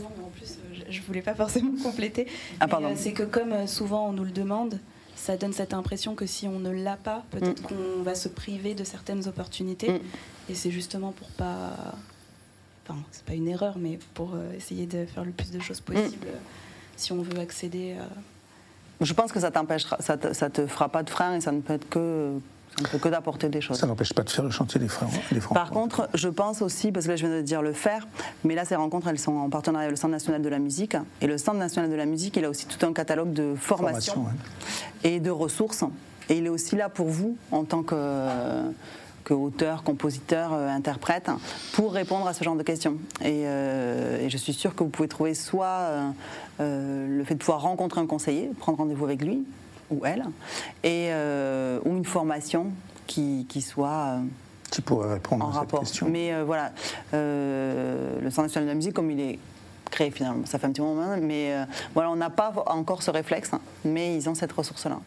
S9: Non, en plus, euh, je ne voulais pas forcément compléter. Ah, pardon. Euh, c'est que comme euh, souvent on nous le demande, ça donne cette impression que si on ne l'a pas, peut-être mm. qu'on va se priver de certaines opportunités. Mm. Et c'est justement pour pas. Enfin, c'est pas une erreur, mais pour essayer de faire le plus de choses possible si on veut accéder à...
S3: Je pense que ça t'empêchera, ça, te, te fera pas de frein et ça ne peut être que ça peut que d'apporter des choses.
S1: Ça n'empêche pas de faire le chantier des freins.
S3: Par contre, je pense aussi, parce que là je viens de dire le faire, mais là ces rencontres elles sont en partenariat avec le Centre national de la musique. Et le Centre national de la musique, il a aussi tout un catalogue de formations et de ressources. Et il est aussi là pour vous en tant que que auteurs, compositeurs, euh, interprètes, pour répondre à ce genre de questions. Et, euh, je suis sûre que vous pouvez trouver soit euh, le fait de pouvoir rencontrer un conseiller, prendre rendez-vous avec lui ou elle, et, ou une formation qui, qui soit
S1: qui pourrait répondre
S3: en
S1: à
S3: rapport.
S1: cette question.
S3: Mais voilà, le Centre national de la musique, comme il est créé finalement, ça fait un petit moment, mais voilà, on n'a pas encore ce réflexe, mais ils ont cette ressource-là.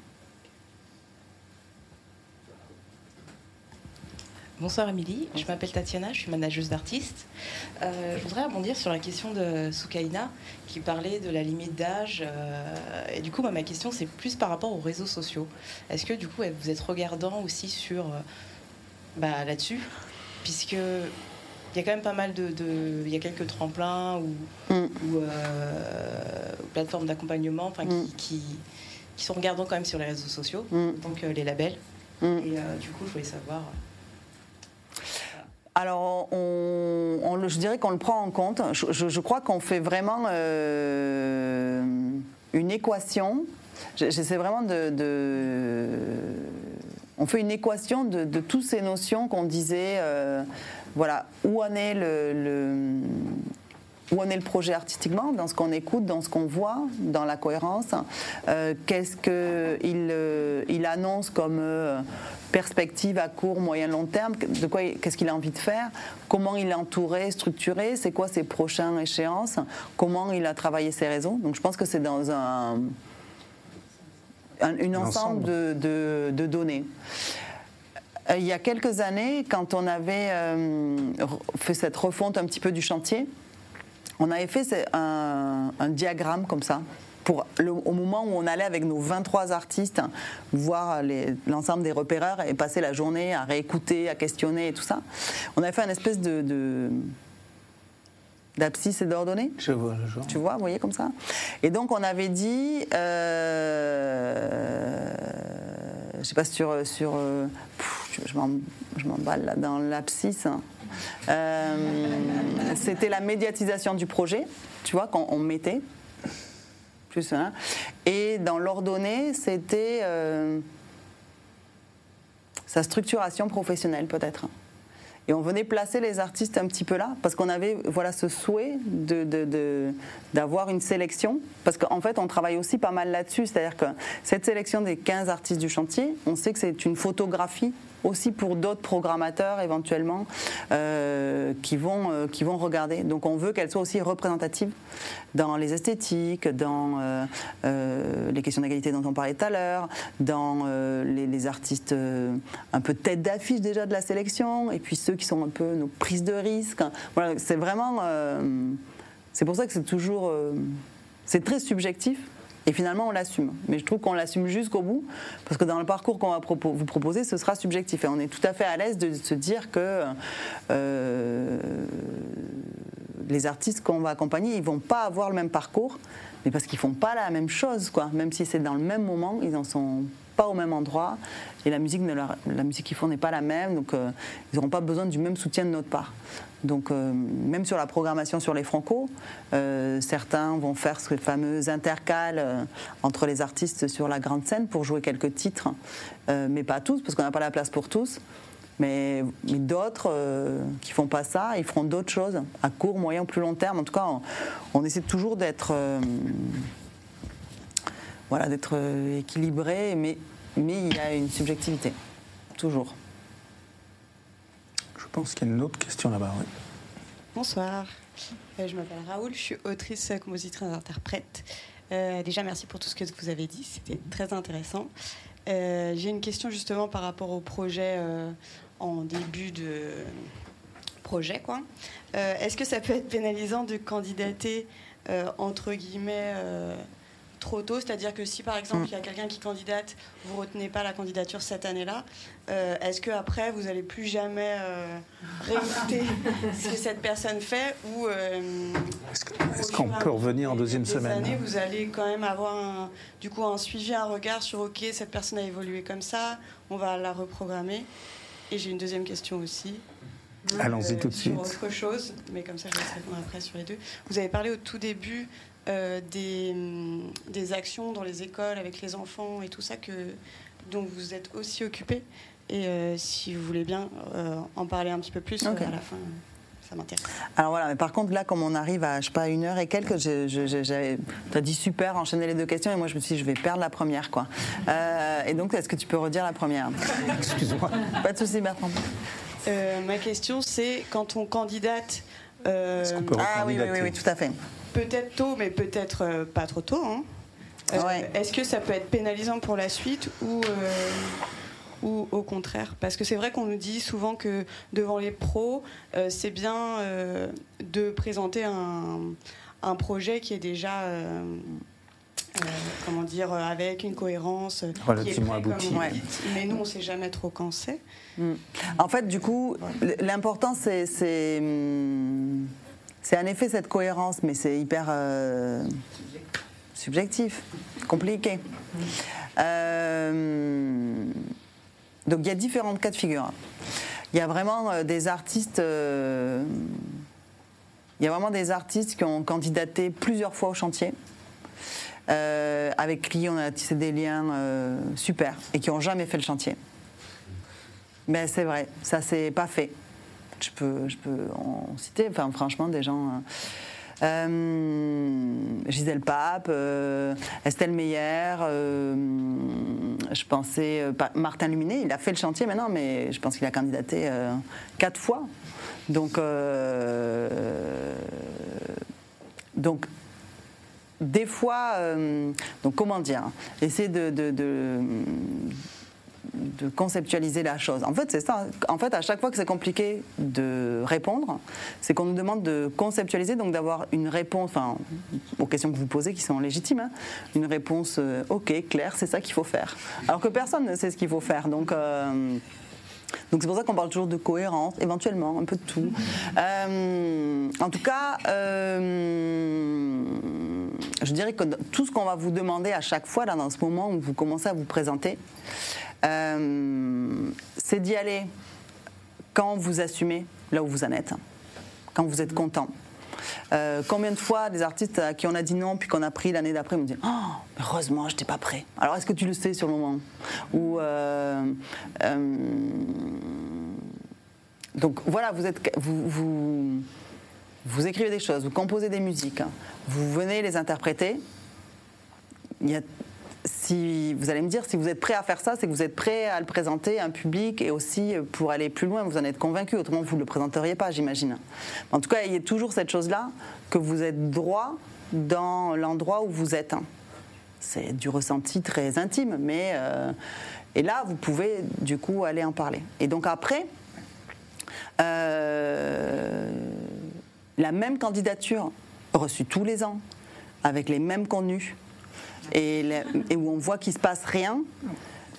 S10: Bonsoir Émilie, je m'appelle Tatiana, je suis manageuse d'artistes. Euh, je voudrais rebondir sur la question de Soukaina qui parlait de la limite d'âge. Euh, et du coup, ma question, c'est plus par rapport aux réseaux sociaux. Est-ce que du coup, vous êtes regardant aussi sur euh, bah, là-dessus? Puisque il y a quand même pas mal de. Il y a quelques tremplins ou, mm. plateformes d'accompagnement mm. qui, qui, sont regardants quand même sur les réseaux sociaux, mm. donc les labels. Et du coup, je voulais savoir.
S3: Alors, on, je dirais qu'on le prend en compte. Je, crois qu'on fait vraiment euh, une équation. J'essaie vraiment de, On fait une équation de, toutes ces notions qu'on disait. Euh, voilà, où en est le, où en est le projet artistiquement, dans ce qu'on écoute, dans ce qu'on voit, dans la cohérence. Euh, qu'est-ce qu'il il annonce comme perspective à court, moyen, long terme, de quoi, qu'est-ce qu'il a envie de faire, comment il est entouré, structuré, c'est quoi ses prochaines échéances, comment il a travaillé ses réseaux. Donc je pense que c'est dans un, une ensemble, De, données. Euh, il y a quelques années, quand on avait euh, fait cette refonte un petit peu du chantier, on avait fait un, un diagramme comme ça pour au moment où on allait avec nos 23 artistes voir l'ensemble des repéreurs et passer la journée à réécouter, à questionner et tout ça, on avait fait un espèce de, d'abscisse et d'ordonnée.
S1: Je vois le genre.
S3: Tu vois, vous voyez comme ça. Et donc on avait dit, euh, je sais pas sur sur, euh, je m'emballe là dans l'abscisse. Hein. Euh, c'était la médiatisation du projet, tu vois, quand on mettait et dans l'ordonnée, c'était euh, sa structuration professionnelle peut-être. Et on venait placer les artistes un petit peu là, parce qu'on avait voilà, ce souhait d'avoir de, une sélection, parce qu'en fait on travaille aussi pas mal là-dessus, c'est-à-dire que cette sélection des 15 artistes du chantier, on sait que c'est une photographie aussi pour d'autres programmateurs éventuellement euh, qui, vont, euh, qui vont regarder. Donc on veut qu'elle soit aussi représentative dans les esthétiques, dans euh, les questions d'égalité dont on parlait tout à l'heure, dans les, artistes un peu tête d'affiche déjà de la sélection, et puis ceux qui sont un peu nos prises de risque. Voilà, c'est vraiment... c'est pour ça que c'est toujours... c'est très subjectif et finalement, on l'assume. Mais je trouve qu'on l'assume jusqu'au bout, parce que dans le parcours qu'on va vous proposer, ce sera subjectif. Et on est tout à fait à l'aise de se dire que euh, les artistes qu'on va accompagner, ils vont pas avoir le même parcours, mais parce qu'ils font pas la même chose, quoi. Même si c'est dans le même moment, ils en sont pas au même endroit et la musique, la musique qu'ils font n'est pas la même, donc euh, ils n'auront pas besoin du même soutien de notre part. Donc euh, même sur la programmation sur les Franco, euh, certains vont faire ce fameux intercale entre les artistes sur la grande scène pour jouer quelques titres, mais pas tous parce qu'on n'a pas la place pour tous. Mais, d'autres qui font pas ça, ils feront d'autres choses à court, moyen ou plus long terme. En tout cas, on essaie toujours d'être voilà, d'être euh, équilibré, mais, mais il y a une subjectivité, toujours.
S1: Je pense qu'il y a une autre question là-bas. Oui.
S11: Bonsoir, euh, je m'appelle Raoul, je suis autrice, compositrice, interprète. Euh, déjà, merci pour tout ce que vous avez dit, c'était très intéressant. J'ai une question justement par rapport au projet en début de projet. quoi. Est-ce que ça peut être pénalisant de candidater entre guillemets trop tôt, c'est-à-dire que si par exemple il y a quelqu'un qui candidate, vous retenez pas la candidature cette année-là, euh, est-ce que après vous allez plus jamais euh, réécouter ce que cette personne fait ou euh,
S1: est-ce qu'on peut revenir en deuxième semaine
S11: années, Vous allez quand même avoir un, du coup un suivi, un regard sur ok cette personne a évolué comme ça, on va la reprogrammer. Et j'ai une deuxième question aussi.
S1: Allons-y tout de suite.
S11: Autre chose, mais comme ça je vais répondre après sur les deux. Vous avez parlé au tout début euh, des, mm, des, actions dans les écoles avec les enfants et tout ça que, dont vous êtes aussi occupé. Et euh, si vous voulez bien euh, en parler un petit peu plus à la fin. Ça m'intéresse.
S3: Alors voilà, mais par contre, là, comme on arrive à, je sais pas, une heure et quelques, tu as dit super, enchaîner les deux questions, et moi je me suis dit, je vais perdre la première, quoi. et donc, est-ce que tu peux redire la première?
S1: Excuse-moi.
S3: Pas de souci, Bertrand.
S11: ma question, c'est quand on candidate.
S3: ah oui, oui, oui, tout à fait
S11: peut-être tôt, mais peut-être euh, pas trop tôt. Hein. Euh, est-ce que ça peut être pénalisant pour la suite ou, euh, ou au contraire? Parce que c'est vrai qu'on nous dit souvent que devant les pros, c'est bien de présenter un, un, projet qui est déjà. comment dire, avec une cohérence
S1: relativement aboutie.
S11: Mais nous, on ne sait jamais trop quand c'est.
S3: Mm. En fait, du coup, l'important, c'est hum, c'est en effet cette cohérence, mais c'est hyper euh, subjectif, compliqué. Euh, donc il y a différents cas de figure. Il y a vraiment euh, des artistes. il y a vraiment des artistes qui ont candidaté plusieurs fois au chantier. avec qui on a tissé des liens super et qui n'ont jamais fait le chantier. Mais c'est vrai, ça s'est pas fait je peux, je peux en citer, enfin, franchement, des gens. Gisèle Pape, Estelle Meyer, je pensais Martin Luminet, il a fait le chantier maintenant, mais je pense qu'il a candidaté quatre fois. Donc, donc des fois, donc comment dire, essayer de conceptualiser la chose. En fait, c'est ça. En fait, à chaque fois que c'est compliqué de répondre, c'est qu'on nous demande de conceptualiser, donc d'avoir une réponse, enfin, aux questions que vous posez qui sont légitimes, hein. une réponse euh, OK, claire, c'est ça qu'il faut faire. Alors que personne ne sait ce qu'il faut faire. Donc. Euh, donc c'est pour ça qu'on parle toujours de cohérence, éventuellement, un peu de tout. Euh, en tout cas, je dirais que tout ce qu'on va vous demander à chaque fois, là, dans ce moment où vous commencez à vous présenter, euh, c'est d'y aller quand vous assumez là où vous en êtes, quand vous êtes content. Euh, combien de fois des artistes à qui on a dit non puis qu'on a pris l'année d'après me disent oh heureusement je n'étais pas prêt. Alors est-ce que tu le sais sur le moment? Euh, donc voilà vous êtes vous, écrivez des choses vous composez des musiques vous venez les interpréter si vous allez me dire, si vous êtes prêt à faire ça, c'est que vous êtes prêt à le présenter à un public et aussi pour aller plus loin, vous en êtes convaincu, autrement vous ne le présenteriez pas, j'imagine. En tout cas, il y a toujours cette chose-là, que vous êtes droit dans l'endroit où vous êtes. C'est du ressenti très intime, mais... Euh, et là, vous pouvez du coup aller en parler. Et donc après, euh, la même candidature reçue tous les ans, avec les mêmes contenus, et, où on voit qu'il ne se passe rien,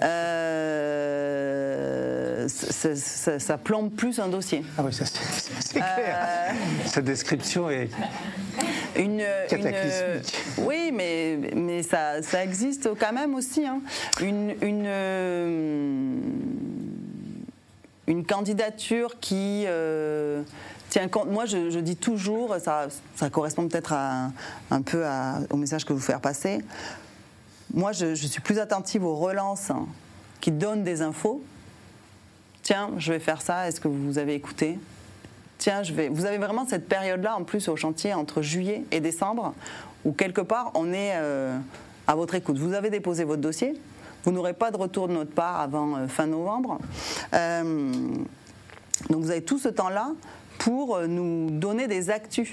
S3: euh, ça, plombe plus un dossier.
S1: Ah oui, c'est clair. Euh, Cette description est une, cataclysmique.
S3: oui, mais, mais ça, ça, existe quand même aussi. Hein. Une, une, euh, une, candidature qui Tiens, moi je, dis toujours, ça, ça correspond peut-être un peu au message que vous faire passer. Moi, je, suis plus attentive aux relances qui donnent des infos. Tiens, je vais faire ça. Est-ce que vous avez écouté? Tiens, je vais. Vous avez vraiment cette période-là en plus au chantier entre juillet et décembre où quelque part on est euh, à votre écoute. Vous avez déposé votre dossier. Vous n'aurez pas de retour de notre part avant euh, fin novembre. Euh, donc vous avez tout ce temps-là pour euh, nous donner des actus.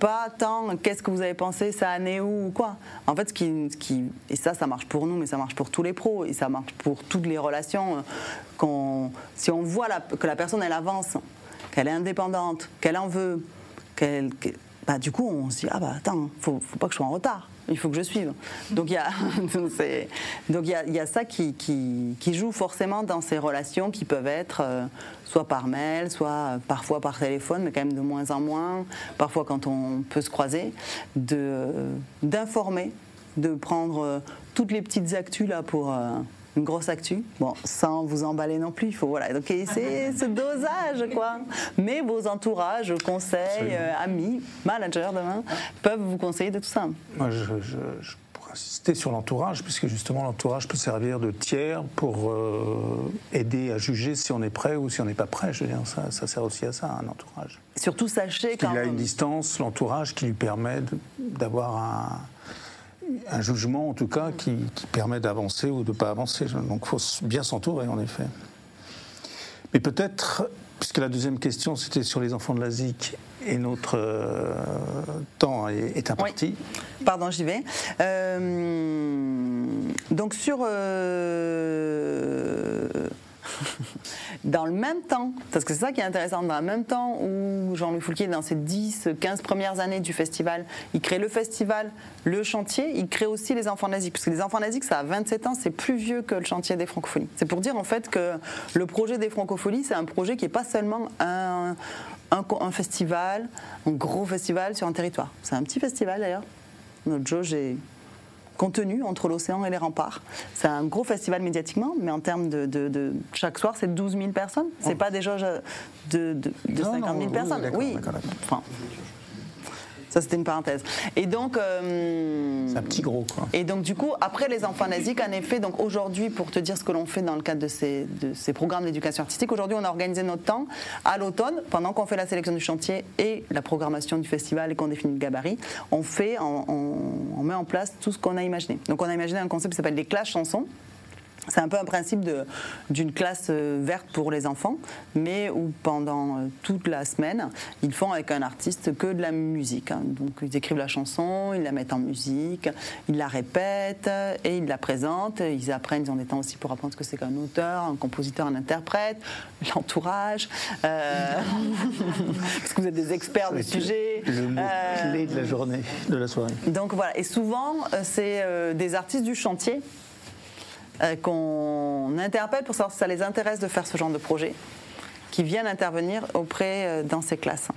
S3: Pas tant qu'est-ce que vous avez pensé, ça année où ou quoi. En fait, ce qui, qui, et ça, ça marche pour nous, mais ça marche pour tous les pros et ça marche pour toutes les relations. Euh, si on voit que la personne elle avance, qu'elle est indépendante, qu'elle en veut, qu'elle, bah, du coup on se dit ah bah attends, faut, faut pas que je sois en retard il faut que je suive. Donc il y a, donc il y a, ça qui, joue forcément dans ces relations qui peuvent être euh, soit par mail, soit parfois par téléphone, mais quand même de moins en moins, parfois quand on peut se croiser, d'informer, de, prendre euh, toutes les petites actus là pour... Une grosse actu. Bon, sans vous emballer non plus, il faut voilà. Donc c'est ce dosage quoi. Mais vos entourages, conseils, euh, amis, managers demain peuvent vous conseiller de tout ça.
S1: Moi, je, pourrais insister sur l'entourage, puisque justement l'entourage peut servir de tiers pour euh, aider à juger si on est prêt ou si on n'est pas prêt. Je veux dire, ça, ça sert aussi à ça, un entourage.
S3: Surtout sachez
S1: qu'il a une distance, l'entourage qui lui permet d'avoir un un jugement en tout cas qui, permet d'avancer ou de ne pas avancer. Donc il faut bien s'entourer en effet. Mais peut-être, puisque la deuxième question c'était sur les enfants de la ZIC et notre euh, temps est, imparti.
S3: Pardon, j'y vais. Euh, donc sur euh, dans le même temps, parce que c'est ça qui est intéressant, dans le même temps où Jean-Louis Foulquier, dans ses 10, 15 premières années du festival, il crée le festival, le chantier, il crée aussi les enfants naziques. Parce que les enfants naziques, ça a 27 ans, c'est plus vieux que le chantier des francophonies. C'est pour dire en fait que le projet des francophonies, c'est un projet qui n'est pas seulement un, festival, un gros festival sur un territoire. C'est un petit festival d'ailleurs. Notre jauge est contenu entre l'océan et les remparts. C'est un gros festival médiatiquement, mais en termes de, chaque soir, c'est 12 000 personnes. C'est pas des jauges de, 50 000 personnes. oui. Ça, c'était une parenthèse. Et donc.
S1: c'est un petit gros, quoi.
S3: Et donc, du coup, après les enfants nasiques, en effet, donc aujourd'hui, pour te dire ce que l'on fait dans le cadre de ces, de ces programmes d'éducation artistique, aujourd'hui, on a organisé notre temps à l'automne, pendant qu'on fait la sélection du chantier et la programmation du festival et qu'on définit le gabarit, on fait, on met en place tout ce qu'on a imaginé. Donc, on a imaginé un concept qui s'appelle les classes chansons. C'est un peu un principe d'une classe euh, verte pour les enfants, mais où pendant euh, toute la semaine, ils font avec un artiste que de la musique. Hein. Donc ils écrivent la chanson, ils la mettent en musique, ils la répètent et ils la présentent. Ils apprennent, ils ont des temps aussi pour apprendre ce que c'est qu'un auteur, un compositeur, un interprète, l'entourage. Euh, parce que vous êtes des experts du sujet.
S1: Le mot clé de la journée, de la soirée.
S3: Donc voilà, et souvent, c'est des artistes du chantier euh, qu'on interpelle pour savoir si ça les intéresse de faire ce genre de projet qui viennent intervenir auprès euh, dans ces classes.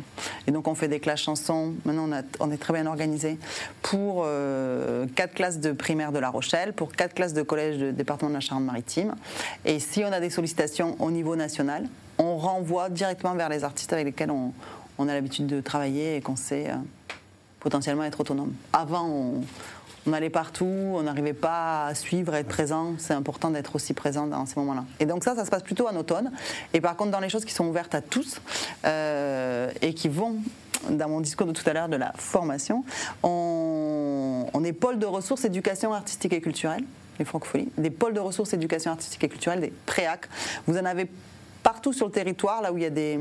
S3: Et donc on fait des classes chansons, maintenant on, est très bien organisé, pour euh, quatre classes de primaire de La Rochelle, pour quatre classes de collège de département de la Charente-Maritime. Et si on a des sollicitations au niveau national, on renvoie directement vers les artistes avec lesquels on, a l'habitude de travailler et qu'on sait potentiellement être autonome. Avant, on, on allait partout, on n'arrivait pas à suivre, à être présent. C'est important d'être aussi présent dans ces moments-là. Et donc ça, ça se passe plutôt en automne. Et par contre, dans les choses qui sont ouvertes à tous euh, et qui vont dans mon discours de tout à l'heure de la formation, on, est pôle de ressources éducation artistique et culturelle, les francophonies, des pôles de ressources éducation artistique et culturelle, des préac. Vous en avez partout sur le territoire, là où il y a des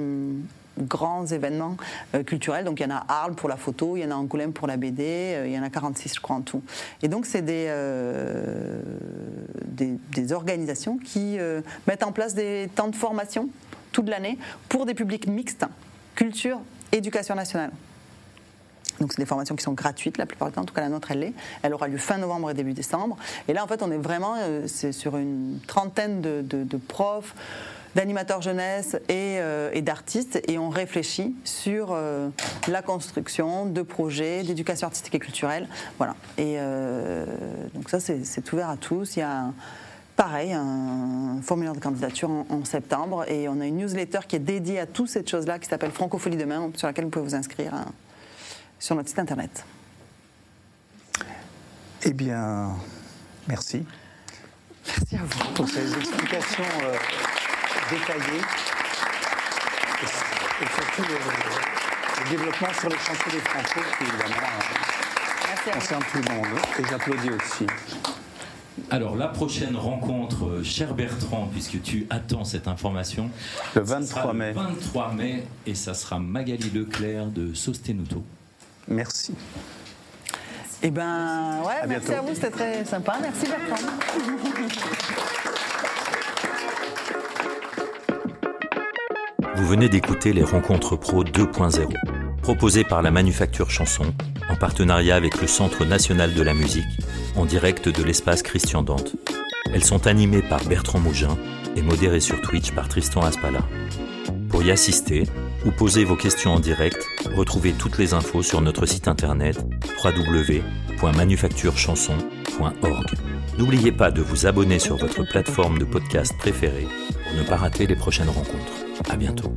S3: grands événements euh, culturels. Donc il y en a Arles pour la photo, il y en a Angoulême pour la BD, euh, il y en a 46 je crois en tout. Et donc c'est des, euh, des, organisations qui mettent en place des temps de formation toute l'année pour des publics mixtes, culture, éducation nationale. Donc c'est des formations qui sont gratuites la plupart du temps, en tout cas la nôtre elle l'est. Elle aura lieu fin novembre et début décembre. Et là en fait on est vraiment c'est sur une trentaine de, de profs, d'animateurs jeunesse euh, et, d'artistes et on réfléchit sur euh, la construction de projets d'éducation artistique et culturelle. Voilà. Et euh, donc ça, c'est ouvert à tous. Il y a pareil, un formulaire de candidature en, septembre et on a une newsletter qui est dédiée à toutes ces choses-là qui s'appelle Francophonie demain, sur laquelle vous pouvez vous inscrire hein, sur notre site internet.
S1: Eh bien, merci.
S3: Merci à vous.
S1: Pour ces explications détaillé et, surtout le, développement sur les chantiers des Franco qui évidemment concerne tout le monde. Et j'applaudis aussi.
S2: Alors, la prochaine rencontre, cher Bertrand, puisque tu attends cette information.
S1: Le 23 mai.
S2: Le 23 mai, et ça sera Magali Leclerc de Sostenuto.
S1: Merci.
S3: Eh ben, ouais, merci à vous, c'était très sympa. Merci Bertrand.
S12: Vous venez d'écouter les Rencontres Pro 2.0, proposées par la Manufacture Chanson, en partenariat avec le Centre national de la musique, en direct de l'espace Christian Dante. Elles sont animées par Bertrand Mougin et modérées sur Twitch par Tristan Aspala. Pour y assister ou poser vos questions en direct, retrouvez toutes les infos sur notre site internet www.manufacturechanson.org. N'oubliez pas de vous abonner sur votre plateforme de podcast préférée pour ne pas rater les prochaines rencontres. À bientôt.